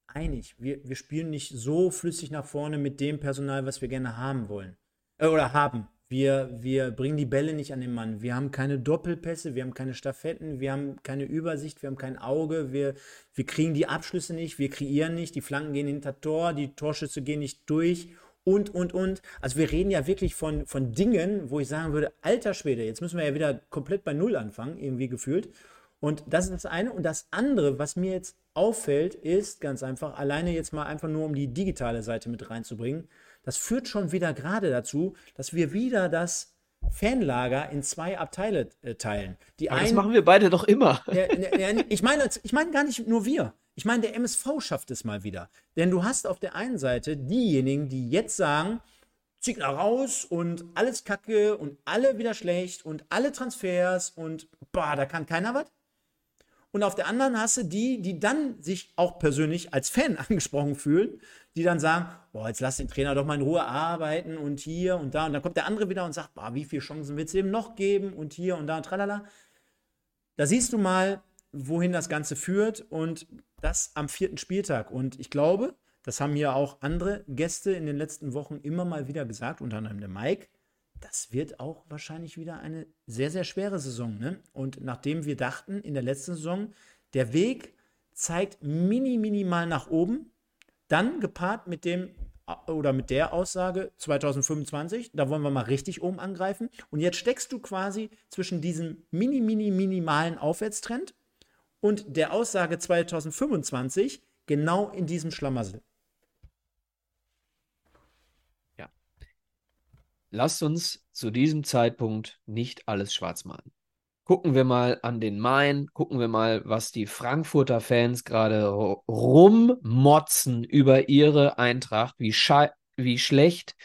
einig. Wir, wir spielen nicht so flüssig nach vorne mit dem Personal, was wir gerne haben wollen. Äh, oder haben. Wir, wir bringen die Bälle nicht an den Mann. Wir haben keine Doppelpässe, wir haben keine Staffetten, wir haben keine Übersicht, wir haben kein Auge, wir, wir kriegen die Abschlüsse nicht, wir kreieren nicht, die Flanken gehen hinter Tor, die Torschüsse gehen nicht durch und, und, und. Also wir reden ja wirklich von, von Dingen, wo ich sagen würde, alter Schwede, jetzt müssen wir ja wieder komplett bei Null anfangen, irgendwie gefühlt. Und das ist das eine. Und das andere, was mir jetzt auffällt, ist ganz einfach, alleine jetzt mal einfach nur um die digitale Seite mit reinzubringen, das führt schon wieder gerade dazu, dass wir wieder das Fanlager in zwei Abteile äh, teilen. Die einen, das machen wir beide doch immer. Ja, ja, ich meine ich mein gar nicht nur wir. Ich meine, der MSV schafft es mal wieder. Denn du hast auf der einen Seite diejenigen, die jetzt sagen, Ziegler raus und alles kacke und alle wieder schlecht und alle Transfers und boah, da kann keiner was. Und auf der anderen hast du die, die dann sich auch persönlich als Fan angesprochen fühlen, die dann sagen, boah, jetzt lass den Trainer doch mal in Ruhe arbeiten und hier und da. Und dann kommt der andere wieder und sagt, boah, wie viele Chancen wird es ihm noch geben und hier und da und tralala. Da siehst du mal, wohin das Ganze führt und das am vierten Spieltag. Und ich glaube, das haben ja auch andere Gäste in den letzten Wochen immer mal wieder gesagt, unter anderem der Mike, das wird auch wahrscheinlich wieder eine sehr, sehr schwere Saison. Ne? Und nachdem wir dachten in der letzten Saison, der Weg zeigt mini, minimal nach oben, dann gepaart mit dem oder mit der Aussage 2025, da wollen wir mal richtig oben angreifen. Und jetzt steckst du quasi zwischen diesem mini, mini, minimalen Aufwärtstrend und der Aussage 2025 genau in diesem Schlamassel. lasst uns zu diesem Zeitpunkt nicht alles schwarz malen. Gucken wir mal an den Main, gucken wir mal, was die Frankfurter Fans gerade rummotzen über ihre Eintracht, wie, wie schlecht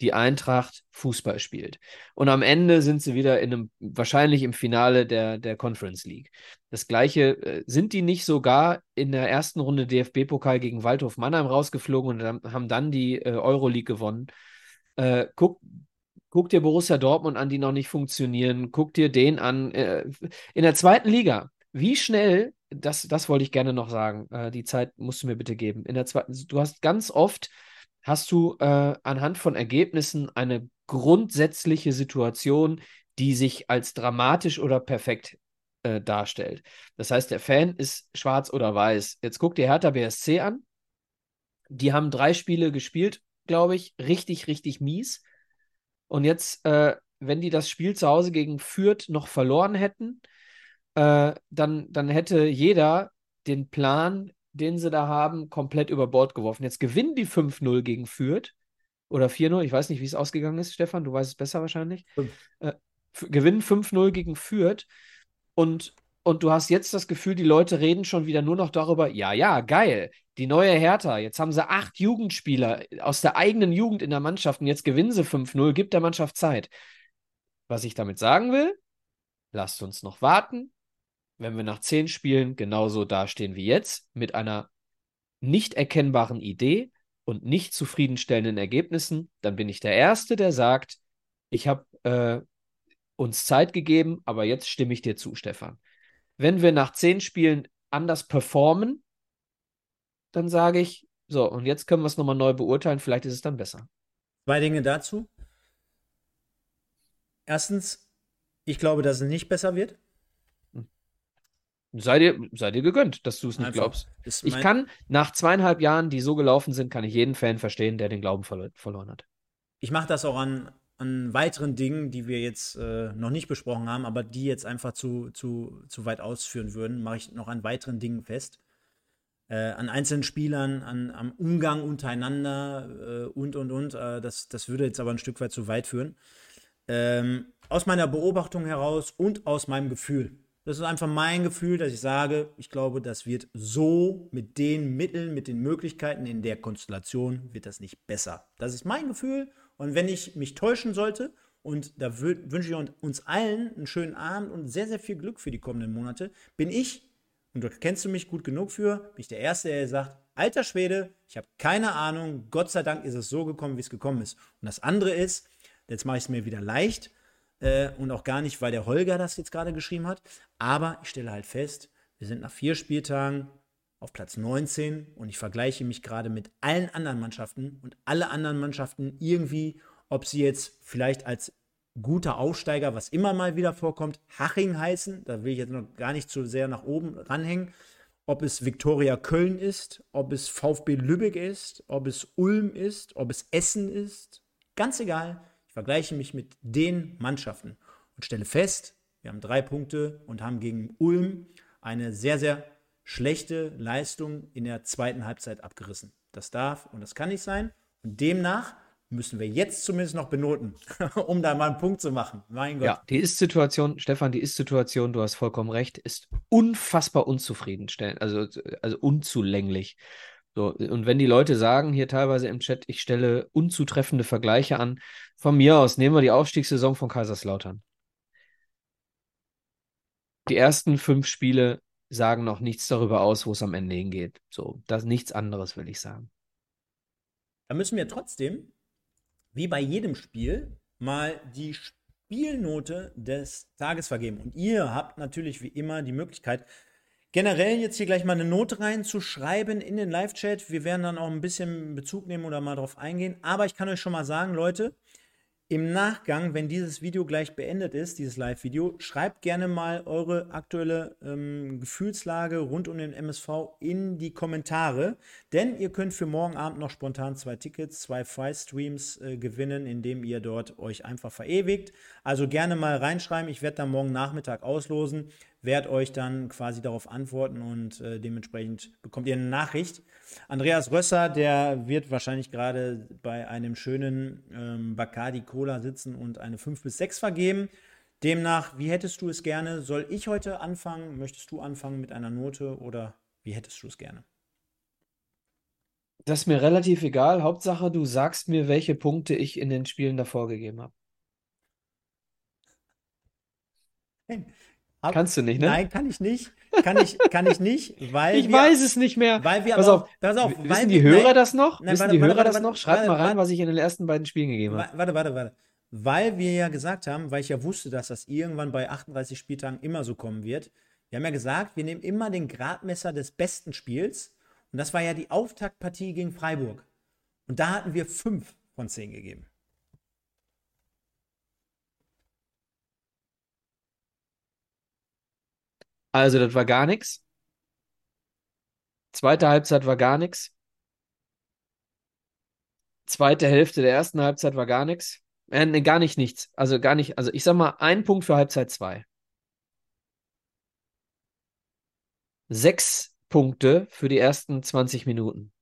die Eintracht Fußball spielt. Und am Ende sind sie wieder in einem, wahrscheinlich im Finale der, der Conference League. Das gleiche, äh, sind die nicht sogar in der ersten Runde DFB-Pokal gegen Waldhof Mannheim rausgeflogen und haben dann die äh, Euroleague gewonnen? Äh, guck, guck dir Borussia Dortmund an, die noch nicht funktionieren. Guck dir den an. Äh, in der zweiten Liga, wie schnell, das, das wollte ich gerne noch sagen, die Zeit musst du mir bitte geben. In der zweiten, du hast ganz oft, hast du äh, anhand von Ergebnissen eine grundsätzliche Situation, die sich als dramatisch oder perfekt äh, darstellt. Das heißt, der Fan ist schwarz oder weiß. Jetzt guck dir Hertha BSC an. Die haben drei Spiele gespielt glaube ich, richtig, richtig mies. Und jetzt, äh, wenn die das Spiel zu Hause gegen Fürth noch verloren hätten, äh, dann, dann hätte jeder den Plan, den sie da haben, komplett über Bord geworfen. Jetzt gewinnen die 5-0 gegen Fürth oder 4-0, ich weiß nicht, wie es ausgegangen ist, Stefan, du weißt es besser wahrscheinlich. Äh, gewinnen 5-0 gegen Fürth und und du hast jetzt das Gefühl, die Leute reden schon wieder nur noch darüber, ja, ja, geil, die neue Hertha, jetzt haben sie acht Jugendspieler aus der eigenen Jugend in der Mannschaft und jetzt gewinnen sie 5-0, gibt der Mannschaft Zeit. Was ich damit sagen will, lasst uns noch warten. Wenn wir nach zehn Spielen genauso dastehen wie jetzt, mit einer nicht erkennbaren Idee und nicht zufriedenstellenden Ergebnissen, dann bin ich der Erste, der sagt, ich habe äh, uns Zeit gegeben, aber jetzt stimme ich dir zu, Stefan. Wenn wir nach zehn Spielen anders performen, dann sage ich, so, und jetzt können wir es nochmal neu beurteilen, vielleicht ist es dann besser. Zwei Dinge dazu. Erstens, ich glaube, dass es nicht besser wird. Sei dir, sei dir gegönnt, dass du es nicht Einfach. glaubst. Ich kann nach zweieinhalb Jahren, die so gelaufen sind, kann ich jeden Fan verstehen, der den Glauben verlo verloren hat. Ich mache das auch an, an weiteren Dingen, die wir jetzt äh, noch nicht besprochen haben, aber die jetzt einfach zu, zu, zu weit ausführen würden, mache ich noch an weiteren Dingen fest. Äh, an einzelnen Spielern, an, am Umgang untereinander äh, und, und, und. Äh, das, das würde jetzt aber ein Stück weit zu weit führen. Ähm, aus meiner Beobachtung heraus und aus meinem Gefühl. Das ist einfach mein Gefühl, dass ich sage, ich glaube, das wird so mit den Mitteln, mit den Möglichkeiten in der Konstellation, wird das nicht besser. Das ist mein Gefühl und wenn ich mich täuschen sollte, und da wünsche ich uns allen einen schönen Abend und sehr, sehr viel Glück für die kommenden Monate, bin ich, und dort kennst du mich gut genug für, bin ich der Erste, der sagt, alter Schwede, ich habe keine Ahnung, Gott sei Dank ist es so gekommen, wie es gekommen ist. Und das andere ist, jetzt mache ich es mir wieder leicht, äh, und auch gar nicht, weil der Holger das jetzt gerade geschrieben hat, aber ich stelle halt fest, wir sind nach vier Spieltagen auf Platz 19 und ich vergleiche mich gerade mit allen anderen Mannschaften und alle anderen Mannschaften irgendwie ob sie jetzt vielleicht als guter Aufsteiger, was immer mal wieder vorkommt, Haching heißen. Da will ich jetzt noch gar nicht zu sehr nach oben ranhängen. Ob es Viktoria Köln ist, ob es VfB Lübeck ist, ob es Ulm ist, ob es Essen ist. Ganz egal. Ich vergleiche mich mit den Mannschaften und stelle fest, wir haben drei Punkte und haben gegen Ulm eine sehr, sehr schlechte Leistung in der zweiten Halbzeit abgerissen. Das darf und das kann nicht sein. Und demnach müssen wir jetzt zumindest noch benoten, um da mal einen Punkt zu machen. Mein Gott. Ja, die Ist-Situation, Stefan, die Ist-Situation, du hast vollkommen recht, ist unfassbar unzufriedenstellend, also, also unzulänglich. So, und wenn die Leute sagen hier teilweise im Chat, ich stelle unzutreffende Vergleiche an, von mir aus nehmen wir die Aufstiegssaison von Kaiserslautern. Die ersten fünf Spiele sagen noch nichts darüber aus, wo es am Ende hingeht. So, das nichts anderes will ich sagen. Da müssen wir trotzdem wie bei jedem Spiel mal die Spielnote des Tages vergeben. Und ihr habt natürlich wie immer die Möglichkeit, generell jetzt hier gleich mal eine Note reinzuschreiben in den Live-Chat. Wir werden dann auch ein bisschen Bezug nehmen oder mal drauf eingehen. Aber ich kann euch schon mal sagen, Leute, im Nachgang, wenn dieses Video gleich beendet ist, dieses Live-Video, schreibt gerne mal eure aktuelle ähm, Gefühlslage rund um den MSV in die Kommentare. Denn ihr könnt für morgen Abend noch spontan zwei Tickets, zwei Fry-Streams äh, gewinnen, indem ihr dort euch einfach verewigt. Also gerne mal reinschreiben. Ich werde dann morgen Nachmittag auslosen werde euch dann quasi darauf antworten und äh, dementsprechend bekommt ihr eine Nachricht. Andreas Rösser, der wird wahrscheinlich gerade bei einem schönen ähm, Bacardi Cola sitzen und eine 5 bis 6 vergeben. Demnach, wie hättest du es gerne? Soll ich heute anfangen? Möchtest du anfangen mit einer Note oder wie hättest du es gerne? Das ist mir relativ egal. Hauptsache, du sagst mir, welche Punkte ich in den Spielen davor gegeben habe. Ab, Kannst du nicht, ne? Nein, kann ich nicht. Kann ich, kann ich nicht, weil. Ich wir, weiß es nicht mehr. Weil wir pass auf, pass auf. Wissen die Hörer nein, das noch? Nein, wissen warte, die Hörer warte, das noch? Schreibt mal rein, was ich in den ersten beiden Spielen gegeben habe. Warte, warte, warte. Weil wir ja gesagt haben, weil ich ja wusste, dass das irgendwann bei 38 Spieltagen immer so kommen wird. Wir haben ja gesagt, wir nehmen immer den Gradmesser des besten Spiels. Und das war ja die Auftaktpartie gegen Freiburg. Und da hatten wir fünf von zehn gegeben. Also, das war gar nichts. Zweite Halbzeit war gar nichts. Zweite Hälfte der ersten Halbzeit war gar nichts. Äh, nee, gar nicht nichts. Also gar nicht. Also ich sag mal, ein Punkt für Halbzeit zwei. Sechs Punkte für die ersten 20 Minuten.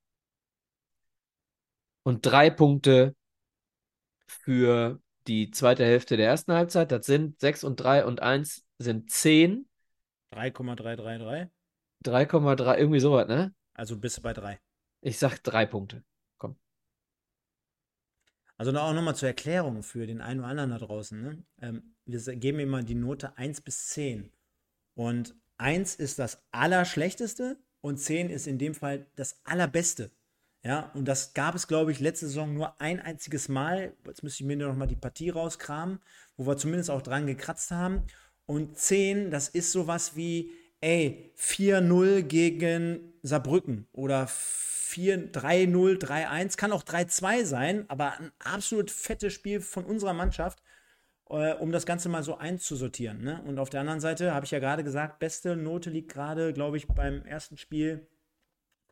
Und drei Punkte für die zweite Hälfte der ersten Halbzeit. Das sind sechs und drei und eins sind zehn. 3,333? 3,3, irgendwie sowas, ne? Also bist du bei 3. Ich sag drei Punkte. Komm. Also auch nochmal zur Erklärung für den einen oder anderen da draußen. Ne? Ähm, wir geben immer die Note 1 bis 10. Und 1 ist das Allerschlechteste und 10 ist in dem Fall das Allerbeste. Ja, und das gab es, glaube ich, letzte Saison nur ein einziges Mal. Jetzt müsste ich mir noch mal die Partie rauskramen, wo wir zumindest auch dran gekratzt haben. Und 10, das ist sowas wie, ey, 4-0 gegen Saarbrücken oder 3-0, 3-1, kann auch 3-2 sein, aber ein absolut fettes Spiel von unserer Mannschaft, äh, um das Ganze mal so einzusortieren. Ne? Und auf der anderen Seite habe ich ja gerade gesagt, beste Note liegt gerade, glaube ich, beim ersten Spiel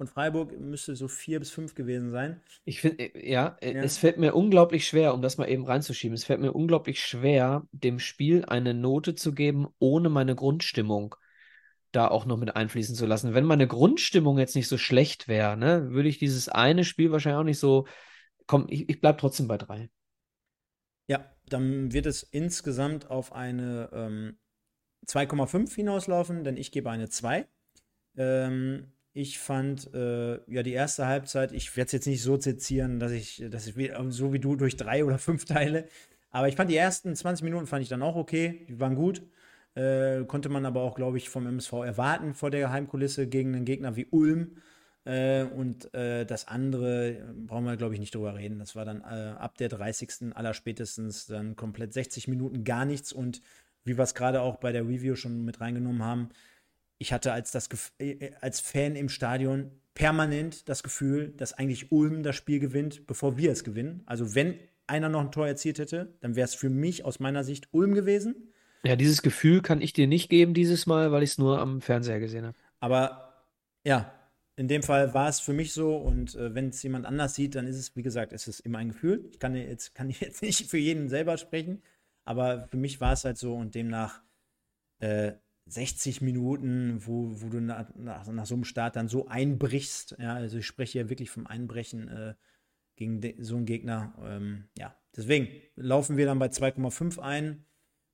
von Freiburg müsste so vier bis fünf gewesen sein. Ich finde, äh, ja, äh, ja, es fällt mir unglaublich schwer, um das mal eben reinzuschieben, es fällt mir unglaublich schwer, dem Spiel eine Note zu geben, ohne meine Grundstimmung da auch noch mit einfließen zu lassen. Wenn meine Grundstimmung jetzt nicht so schlecht wäre, ne, würde ich dieses eine Spiel wahrscheinlich auch nicht so. Komm, ich, ich bleibe trotzdem bei drei. Ja, dann wird es insgesamt auf eine ähm, 2,5 hinauslaufen, denn ich gebe eine 2. Ähm, ich fand äh, ja die erste Halbzeit, ich werde es jetzt nicht so sezieren, dass ich, dass ich so wie du durch drei oder fünf teile. Aber ich fand die ersten 20 Minuten fand ich dann auch okay, die waren gut. Äh, konnte man aber auch, glaube ich, vom MSV erwarten vor der Heimkulisse gegen einen Gegner wie Ulm. Äh, und äh, das andere brauchen wir, glaube ich, nicht drüber reden. Das war dann äh, ab der 30. allerspätestens dann komplett 60 Minuten gar nichts. Und wie wir es gerade auch bei der Review schon mit reingenommen haben, ich hatte als, das, äh, äh, als Fan im Stadion permanent das Gefühl, dass eigentlich Ulm das Spiel gewinnt, bevor wir es gewinnen. Also wenn einer noch ein Tor erzielt hätte, dann wäre es für mich aus meiner Sicht Ulm gewesen. Ja, dieses Gefühl kann ich dir nicht geben dieses Mal, weil ich es nur am Fernseher gesehen habe. Aber ja, in dem Fall war es für mich so und äh, wenn es jemand anders sieht, dann ist es, wie gesagt, es ist immer ein Gefühl. Ich kann jetzt, kann jetzt nicht für jeden selber sprechen, aber für mich war es halt so und demnach äh, 60 Minuten, wo, wo du nach, nach, nach, so einem Start dann so einbrichst. Ja, also ich spreche hier wirklich vom Einbrechen äh, gegen so einen Gegner. Ähm, ja, deswegen laufen wir dann bei 2,5 ein.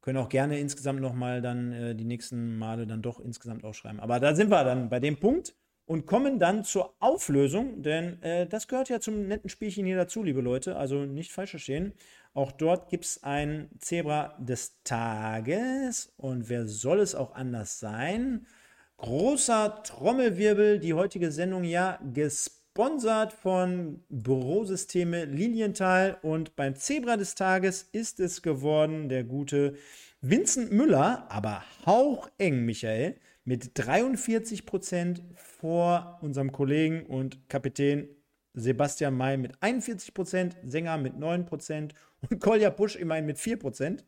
Können auch gerne insgesamt nochmal dann äh, die nächsten Male dann doch insgesamt aufschreiben. Aber da sind wir dann bei dem Punkt und kommen dann zur Auflösung, denn äh, das gehört ja zum netten Spielchen hier dazu, liebe Leute. Also nicht falsch verstehen. Auch dort gibt es ein Zebra des Tages. Und wer soll es auch anders sein? Großer Trommelwirbel, die heutige Sendung ja gesponsert von Bürosysteme Lilienthal. Und beim Zebra des Tages ist es geworden der gute Vincent Müller, aber haucheng, Michael mit 43 Prozent vor unserem Kollegen und Kapitän Sebastian May mit 41 Prozent, Sänger mit 9 Prozent und Kolja Pusch immerhin mit 4 Prozent.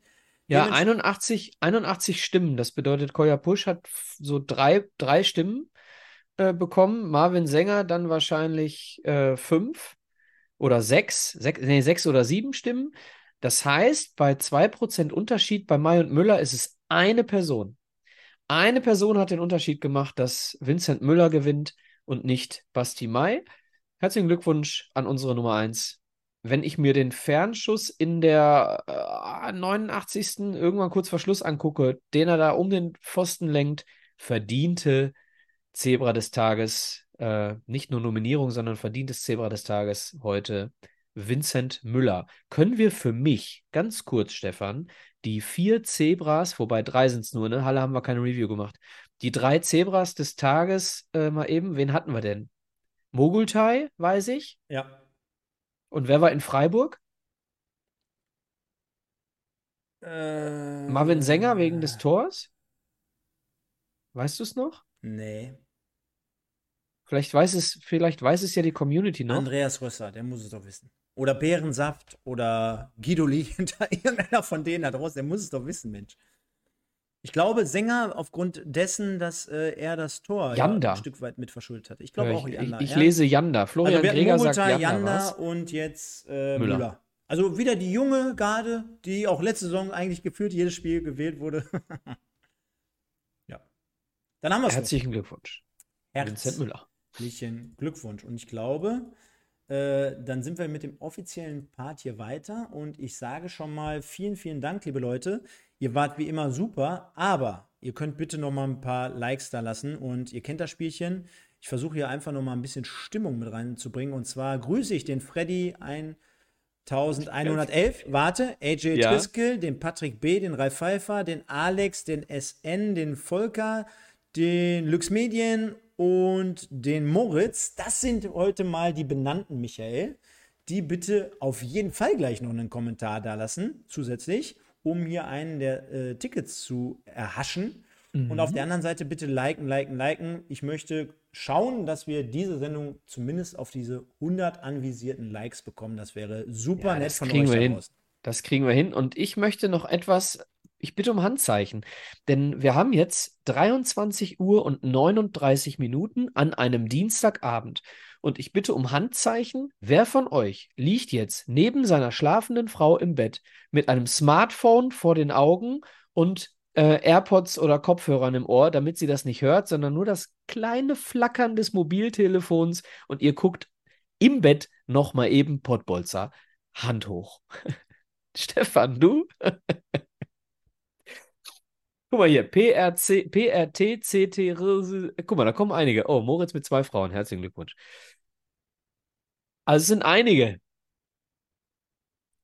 Ja, 81, 81 Stimmen. Das bedeutet, Kolja Pusch hat so drei, drei Stimmen äh, bekommen. Marvin Sänger dann wahrscheinlich äh, fünf oder sechs, sechs, nee, sechs oder sieben Stimmen. Das heißt, bei 2% Unterschied bei May und Müller ist es eine Person. Eine Person hat den Unterschied gemacht, dass Vincent Müller gewinnt und nicht Basti Mai. Herzlichen Glückwunsch an unsere Nummer 1. Wenn ich mir den Fernschuss in der äh, 89. irgendwann kurz vor Schluss angucke, den er da um den Pfosten lenkt, verdiente Zebra des Tages, äh, nicht nur Nominierung, sondern verdientes Zebra des Tages heute Vincent Müller. Können wir für mich, ganz kurz, Stefan, die vier Zebras, wobei drei sind es nur, ne? Halle haben wir keine Review gemacht. Die drei Zebras des Tages, äh, mal eben, wen hatten wir denn? Mogultai, weiß ich. Ja. Und wer war in Freiburg? Äh, Marvin Sänger wegen des Tors? Weißt du es noch? Nee. Vielleicht weiß es, vielleicht weiß es ja die Community noch. Andreas Rösser, der muss es doch wissen. Oder Bärensaft oder Guido hinter irgendeiner von denen da draußen, der muss es doch wissen, Mensch. Ich glaube, Sänger aufgrund dessen, dass äh, er das Tor ja, ein Stück weit mit verschuldet hat. Ich glaube ja, auch Janda. Ich, ich ja? lese Janda. Florian also Greger sagt Janda, Janda und jetzt äh, Müller. Müller. Also wieder die junge Garde, die auch letzte Saison eigentlich gefühlt jedes Spiel gewählt wurde. ja. Dann haben wir es. Herzlichen Glückwunsch. Vincent Müller. Herzlichen Glückwunsch. Und ich glaube, äh, dann sind wir mit dem offiziellen Part hier weiter. Und ich sage schon mal vielen, vielen Dank, liebe Leute. Ihr wart wie immer super, aber ihr könnt bitte noch mal ein paar Likes da lassen. Und ihr kennt das Spielchen. Ich versuche hier einfach noch mal ein bisschen Stimmung mit reinzubringen. Und zwar grüße ich den Freddy 1111. Warte, AJ ja. Triskel, den Patrick B., den Ralf Pfeiffer, den Alex, den SN, den Volker, den Lux Medien und den Moritz. Das sind heute mal die benannten, Michael. Die bitte auf jeden Fall gleich noch einen Kommentar da lassen, zusätzlich, um hier einen der äh, Tickets zu erhaschen. Mhm. Und auf der anderen Seite bitte liken, liken, liken. Ich möchte schauen, dass wir diese Sendung zumindest auf diese 100 anvisierten Likes bekommen. Das wäre super ja, nett von euch. Wir hin. Das kriegen wir hin. Und ich möchte noch etwas ich bitte um Handzeichen, denn wir haben jetzt 23 Uhr und 39 Minuten an einem Dienstagabend. Und ich bitte um Handzeichen, wer von euch liegt jetzt neben seiner schlafenden Frau im Bett mit einem Smartphone vor den Augen und äh, AirPods oder Kopfhörern im Ohr, damit sie das nicht hört, sondern nur das kleine Flackern des Mobiltelefons und ihr guckt im Bett nochmal eben Pottbolzer. Hand hoch. Stefan, du? Guck mal hier, PRC, PRT, CT, guck mal, da kommen einige. Oh, Moritz mit zwei Frauen, herzlichen Glückwunsch. Also es sind einige.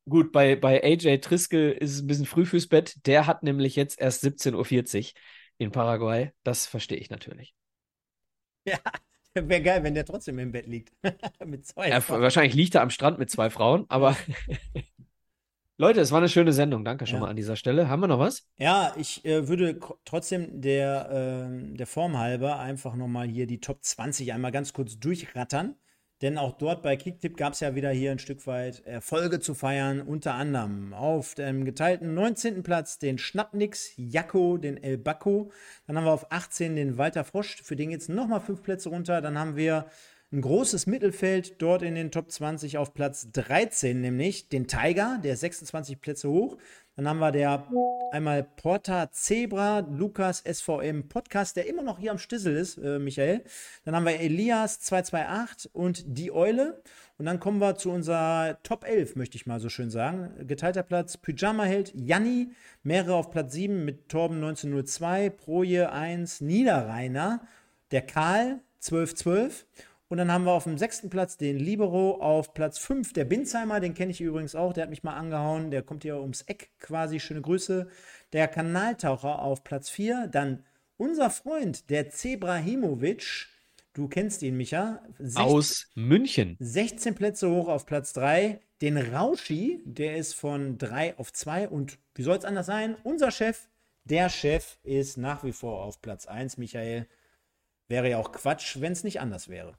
Gut, bei, bei AJ Triskel ist es ein bisschen früh fürs Bett. Der hat nämlich jetzt erst 17.40 Uhr in Paraguay. Das verstehe ich natürlich. Ja, wäre geil, wenn der trotzdem im Bett liegt. mit zwei ja, Wahrscheinlich liegt er am Strand mit zwei Frauen, aber Leute, es war eine schöne Sendung. Danke schon ja. mal an dieser Stelle. Haben wir noch was? Ja, ich äh, würde trotzdem der, äh, der Form halber einfach nochmal hier die Top 20 einmal ganz kurz durchrattern. Denn auch dort bei Kicktip gab es ja wieder hier ein Stück weit Erfolge zu feiern. Unter anderem auf dem geteilten 19. Platz den Schnappnix Jacko, den El Bacco. Dann haben wir auf 18 den Walter Frosch, für den geht es nochmal fünf Plätze runter. Dann haben wir ein großes Mittelfeld dort in den Top 20 auf Platz 13, nämlich den Tiger, der 26 Plätze hoch. Dann haben wir der einmal Porta Zebra, Lukas SVM Podcast, der immer noch hier am Stissel ist, äh, Michael. Dann haben wir Elias 228 und die Eule. Und dann kommen wir zu unserer Top 11, möchte ich mal so schön sagen. Geteilter Platz Pyjama Held, Janni, mehrere auf Platz 7 mit Torben 1902, Proje 1, Niederrheiner, der Karl 1212 und dann haben wir auf dem sechsten Platz den Libero, auf Platz 5 der Binzheimer, den kenne ich übrigens auch, der hat mich mal angehauen, der kommt hier ums Eck quasi, schöne Grüße. Der Kanaltaucher auf Platz 4, dann unser Freund, der Zebrahimovic, du kennst ihn, Micha. 16, Aus München. 16 Plätze hoch auf Platz 3. Den Rauschi, der ist von 3 auf 2 und wie soll es anders sein? Unser Chef, der Chef ist nach wie vor auf Platz 1, Michael. Wäre ja auch Quatsch, wenn es nicht anders wäre.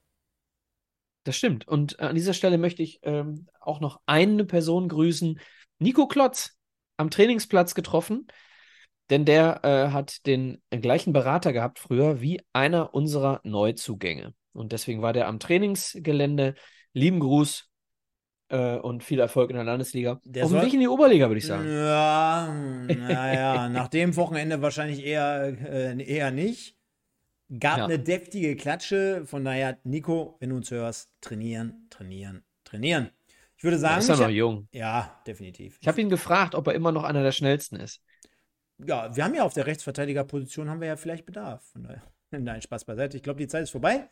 Das stimmt. Und äh, an dieser Stelle möchte ich ähm, auch noch eine Person grüßen. Nico Klotz am Trainingsplatz getroffen, denn der äh, hat den gleichen Berater gehabt früher wie einer unserer Neuzugänge. Und deswegen war der am Trainingsgelände. Lieben Gruß äh, und viel Erfolg in der Landesliga. Der Auf dem Weg in die Oberliga, würde ich sagen. Ja, naja, nach dem Wochenende wahrscheinlich eher, äh, eher nicht. Gab ja. eine deftige Klatsche. Von daher, Nico, wenn du uns hörst, trainieren, trainieren, trainieren. Ich würde sagen. ist er noch jung. Ja, definitiv. Ich habe ihn gefragt, ob er immer noch einer der schnellsten ist. Ja, wir haben ja auf der Rechtsverteidigerposition haben wir ja vielleicht Bedarf. Von daher, nein, Spaß beiseite. Ich glaube, die Zeit ist vorbei.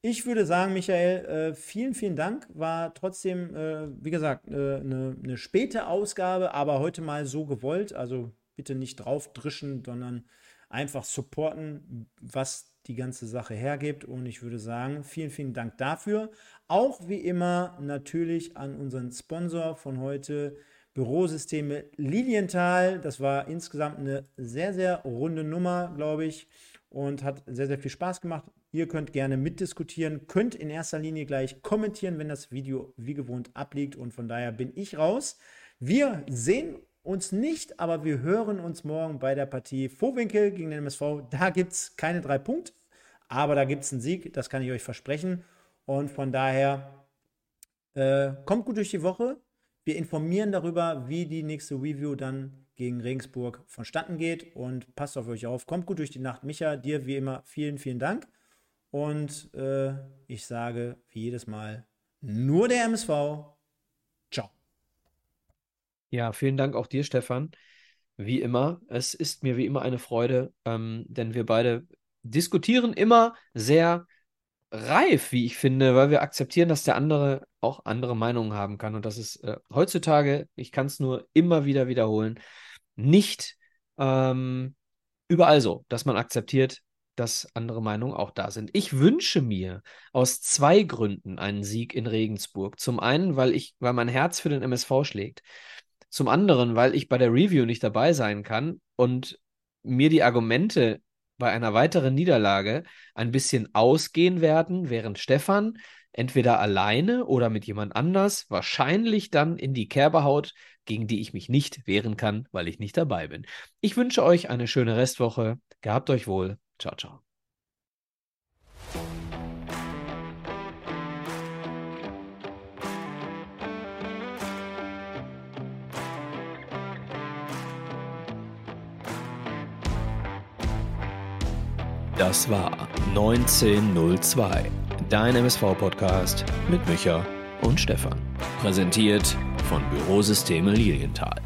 Ich würde sagen, Michael, äh, vielen, vielen Dank. War trotzdem, äh, wie gesagt, eine äh, ne, ne späte Ausgabe, aber heute mal so gewollt. Also bitte nicht draufdrischen, sondern einfach supporten, was die ganze Sache hergibt. Und ich würde sagen, vielen, vielen Dank dafür. Auch wie immer natürlich an unseren Sponsor von heute, Bürosysteme Lilienthal. Das war insgesamt eine sehr, sehr runde Nummer, glaube ich, und hat sehr, sehr viel Spaß gemacht. Ihr könnt gerne mitdiskutieren, könnt in erster Linie gleich kommentieren, wenn das Video wie gewohnt abliegt. Und von daher bin ich raus. Wir sehen uns nicht, aber wir hören uns morgen bei der Partie Vorwinkel gegen den MSV. Da gibt es keine drei Punkte, aber da gibt es einen Sieg, das kann ich euch versprechen. Und von daher äh, kommt gut durch die Woche. Wir informieren darüber, wie die nächste Review dann gegen Regensburg vonstatten geht und passt auf euch auf. Kommt gut durch die Nacht. Micha, dir wie immer vielen, vielen Dank. Und äh, ich sage wie jedes Mal, nur der MSV. Ja, vielen Dank auch dir, Stefan. Wie immer, es ist mir wie immer eine Freude, ähm, denn wir beide diskutieren immer sehr reif, wie ich finde, weil wir akzeptieren, dass der andere auch andere Meinungen haben kann. Und das ist äh, heutzutage, ich kann es nur immer wieder wiederholen, nicht ähm, überall so, dass man akzeptiert, dass andere Meinungen auch da sind. Ich wünsche mir aus zwei Gründen einen Sieg in Regensburg. Zum einen, weil ich, weil mein Herz für den MSV schlägt. Zum anderen, weil ich bei der Review nicht dabei sein kann und mir die Argumente bei einer weiteren Niederlage ein bisschen ausgehen werden, während Stefan entweder alleine oder mit jemand anders wahrscheinlich dann in die Kerbe haut, gegen die ich mich nicht wehren kann, weil ich nicht dabei bin. Ich wünsche euch eine schöne Restwoche. Gehabt euch wohl. Ciao, ciao. Das war 1902, dein MSV-Podcast mit Micha und Stefan. Präsentiert von Bürosysteme Lilienthal.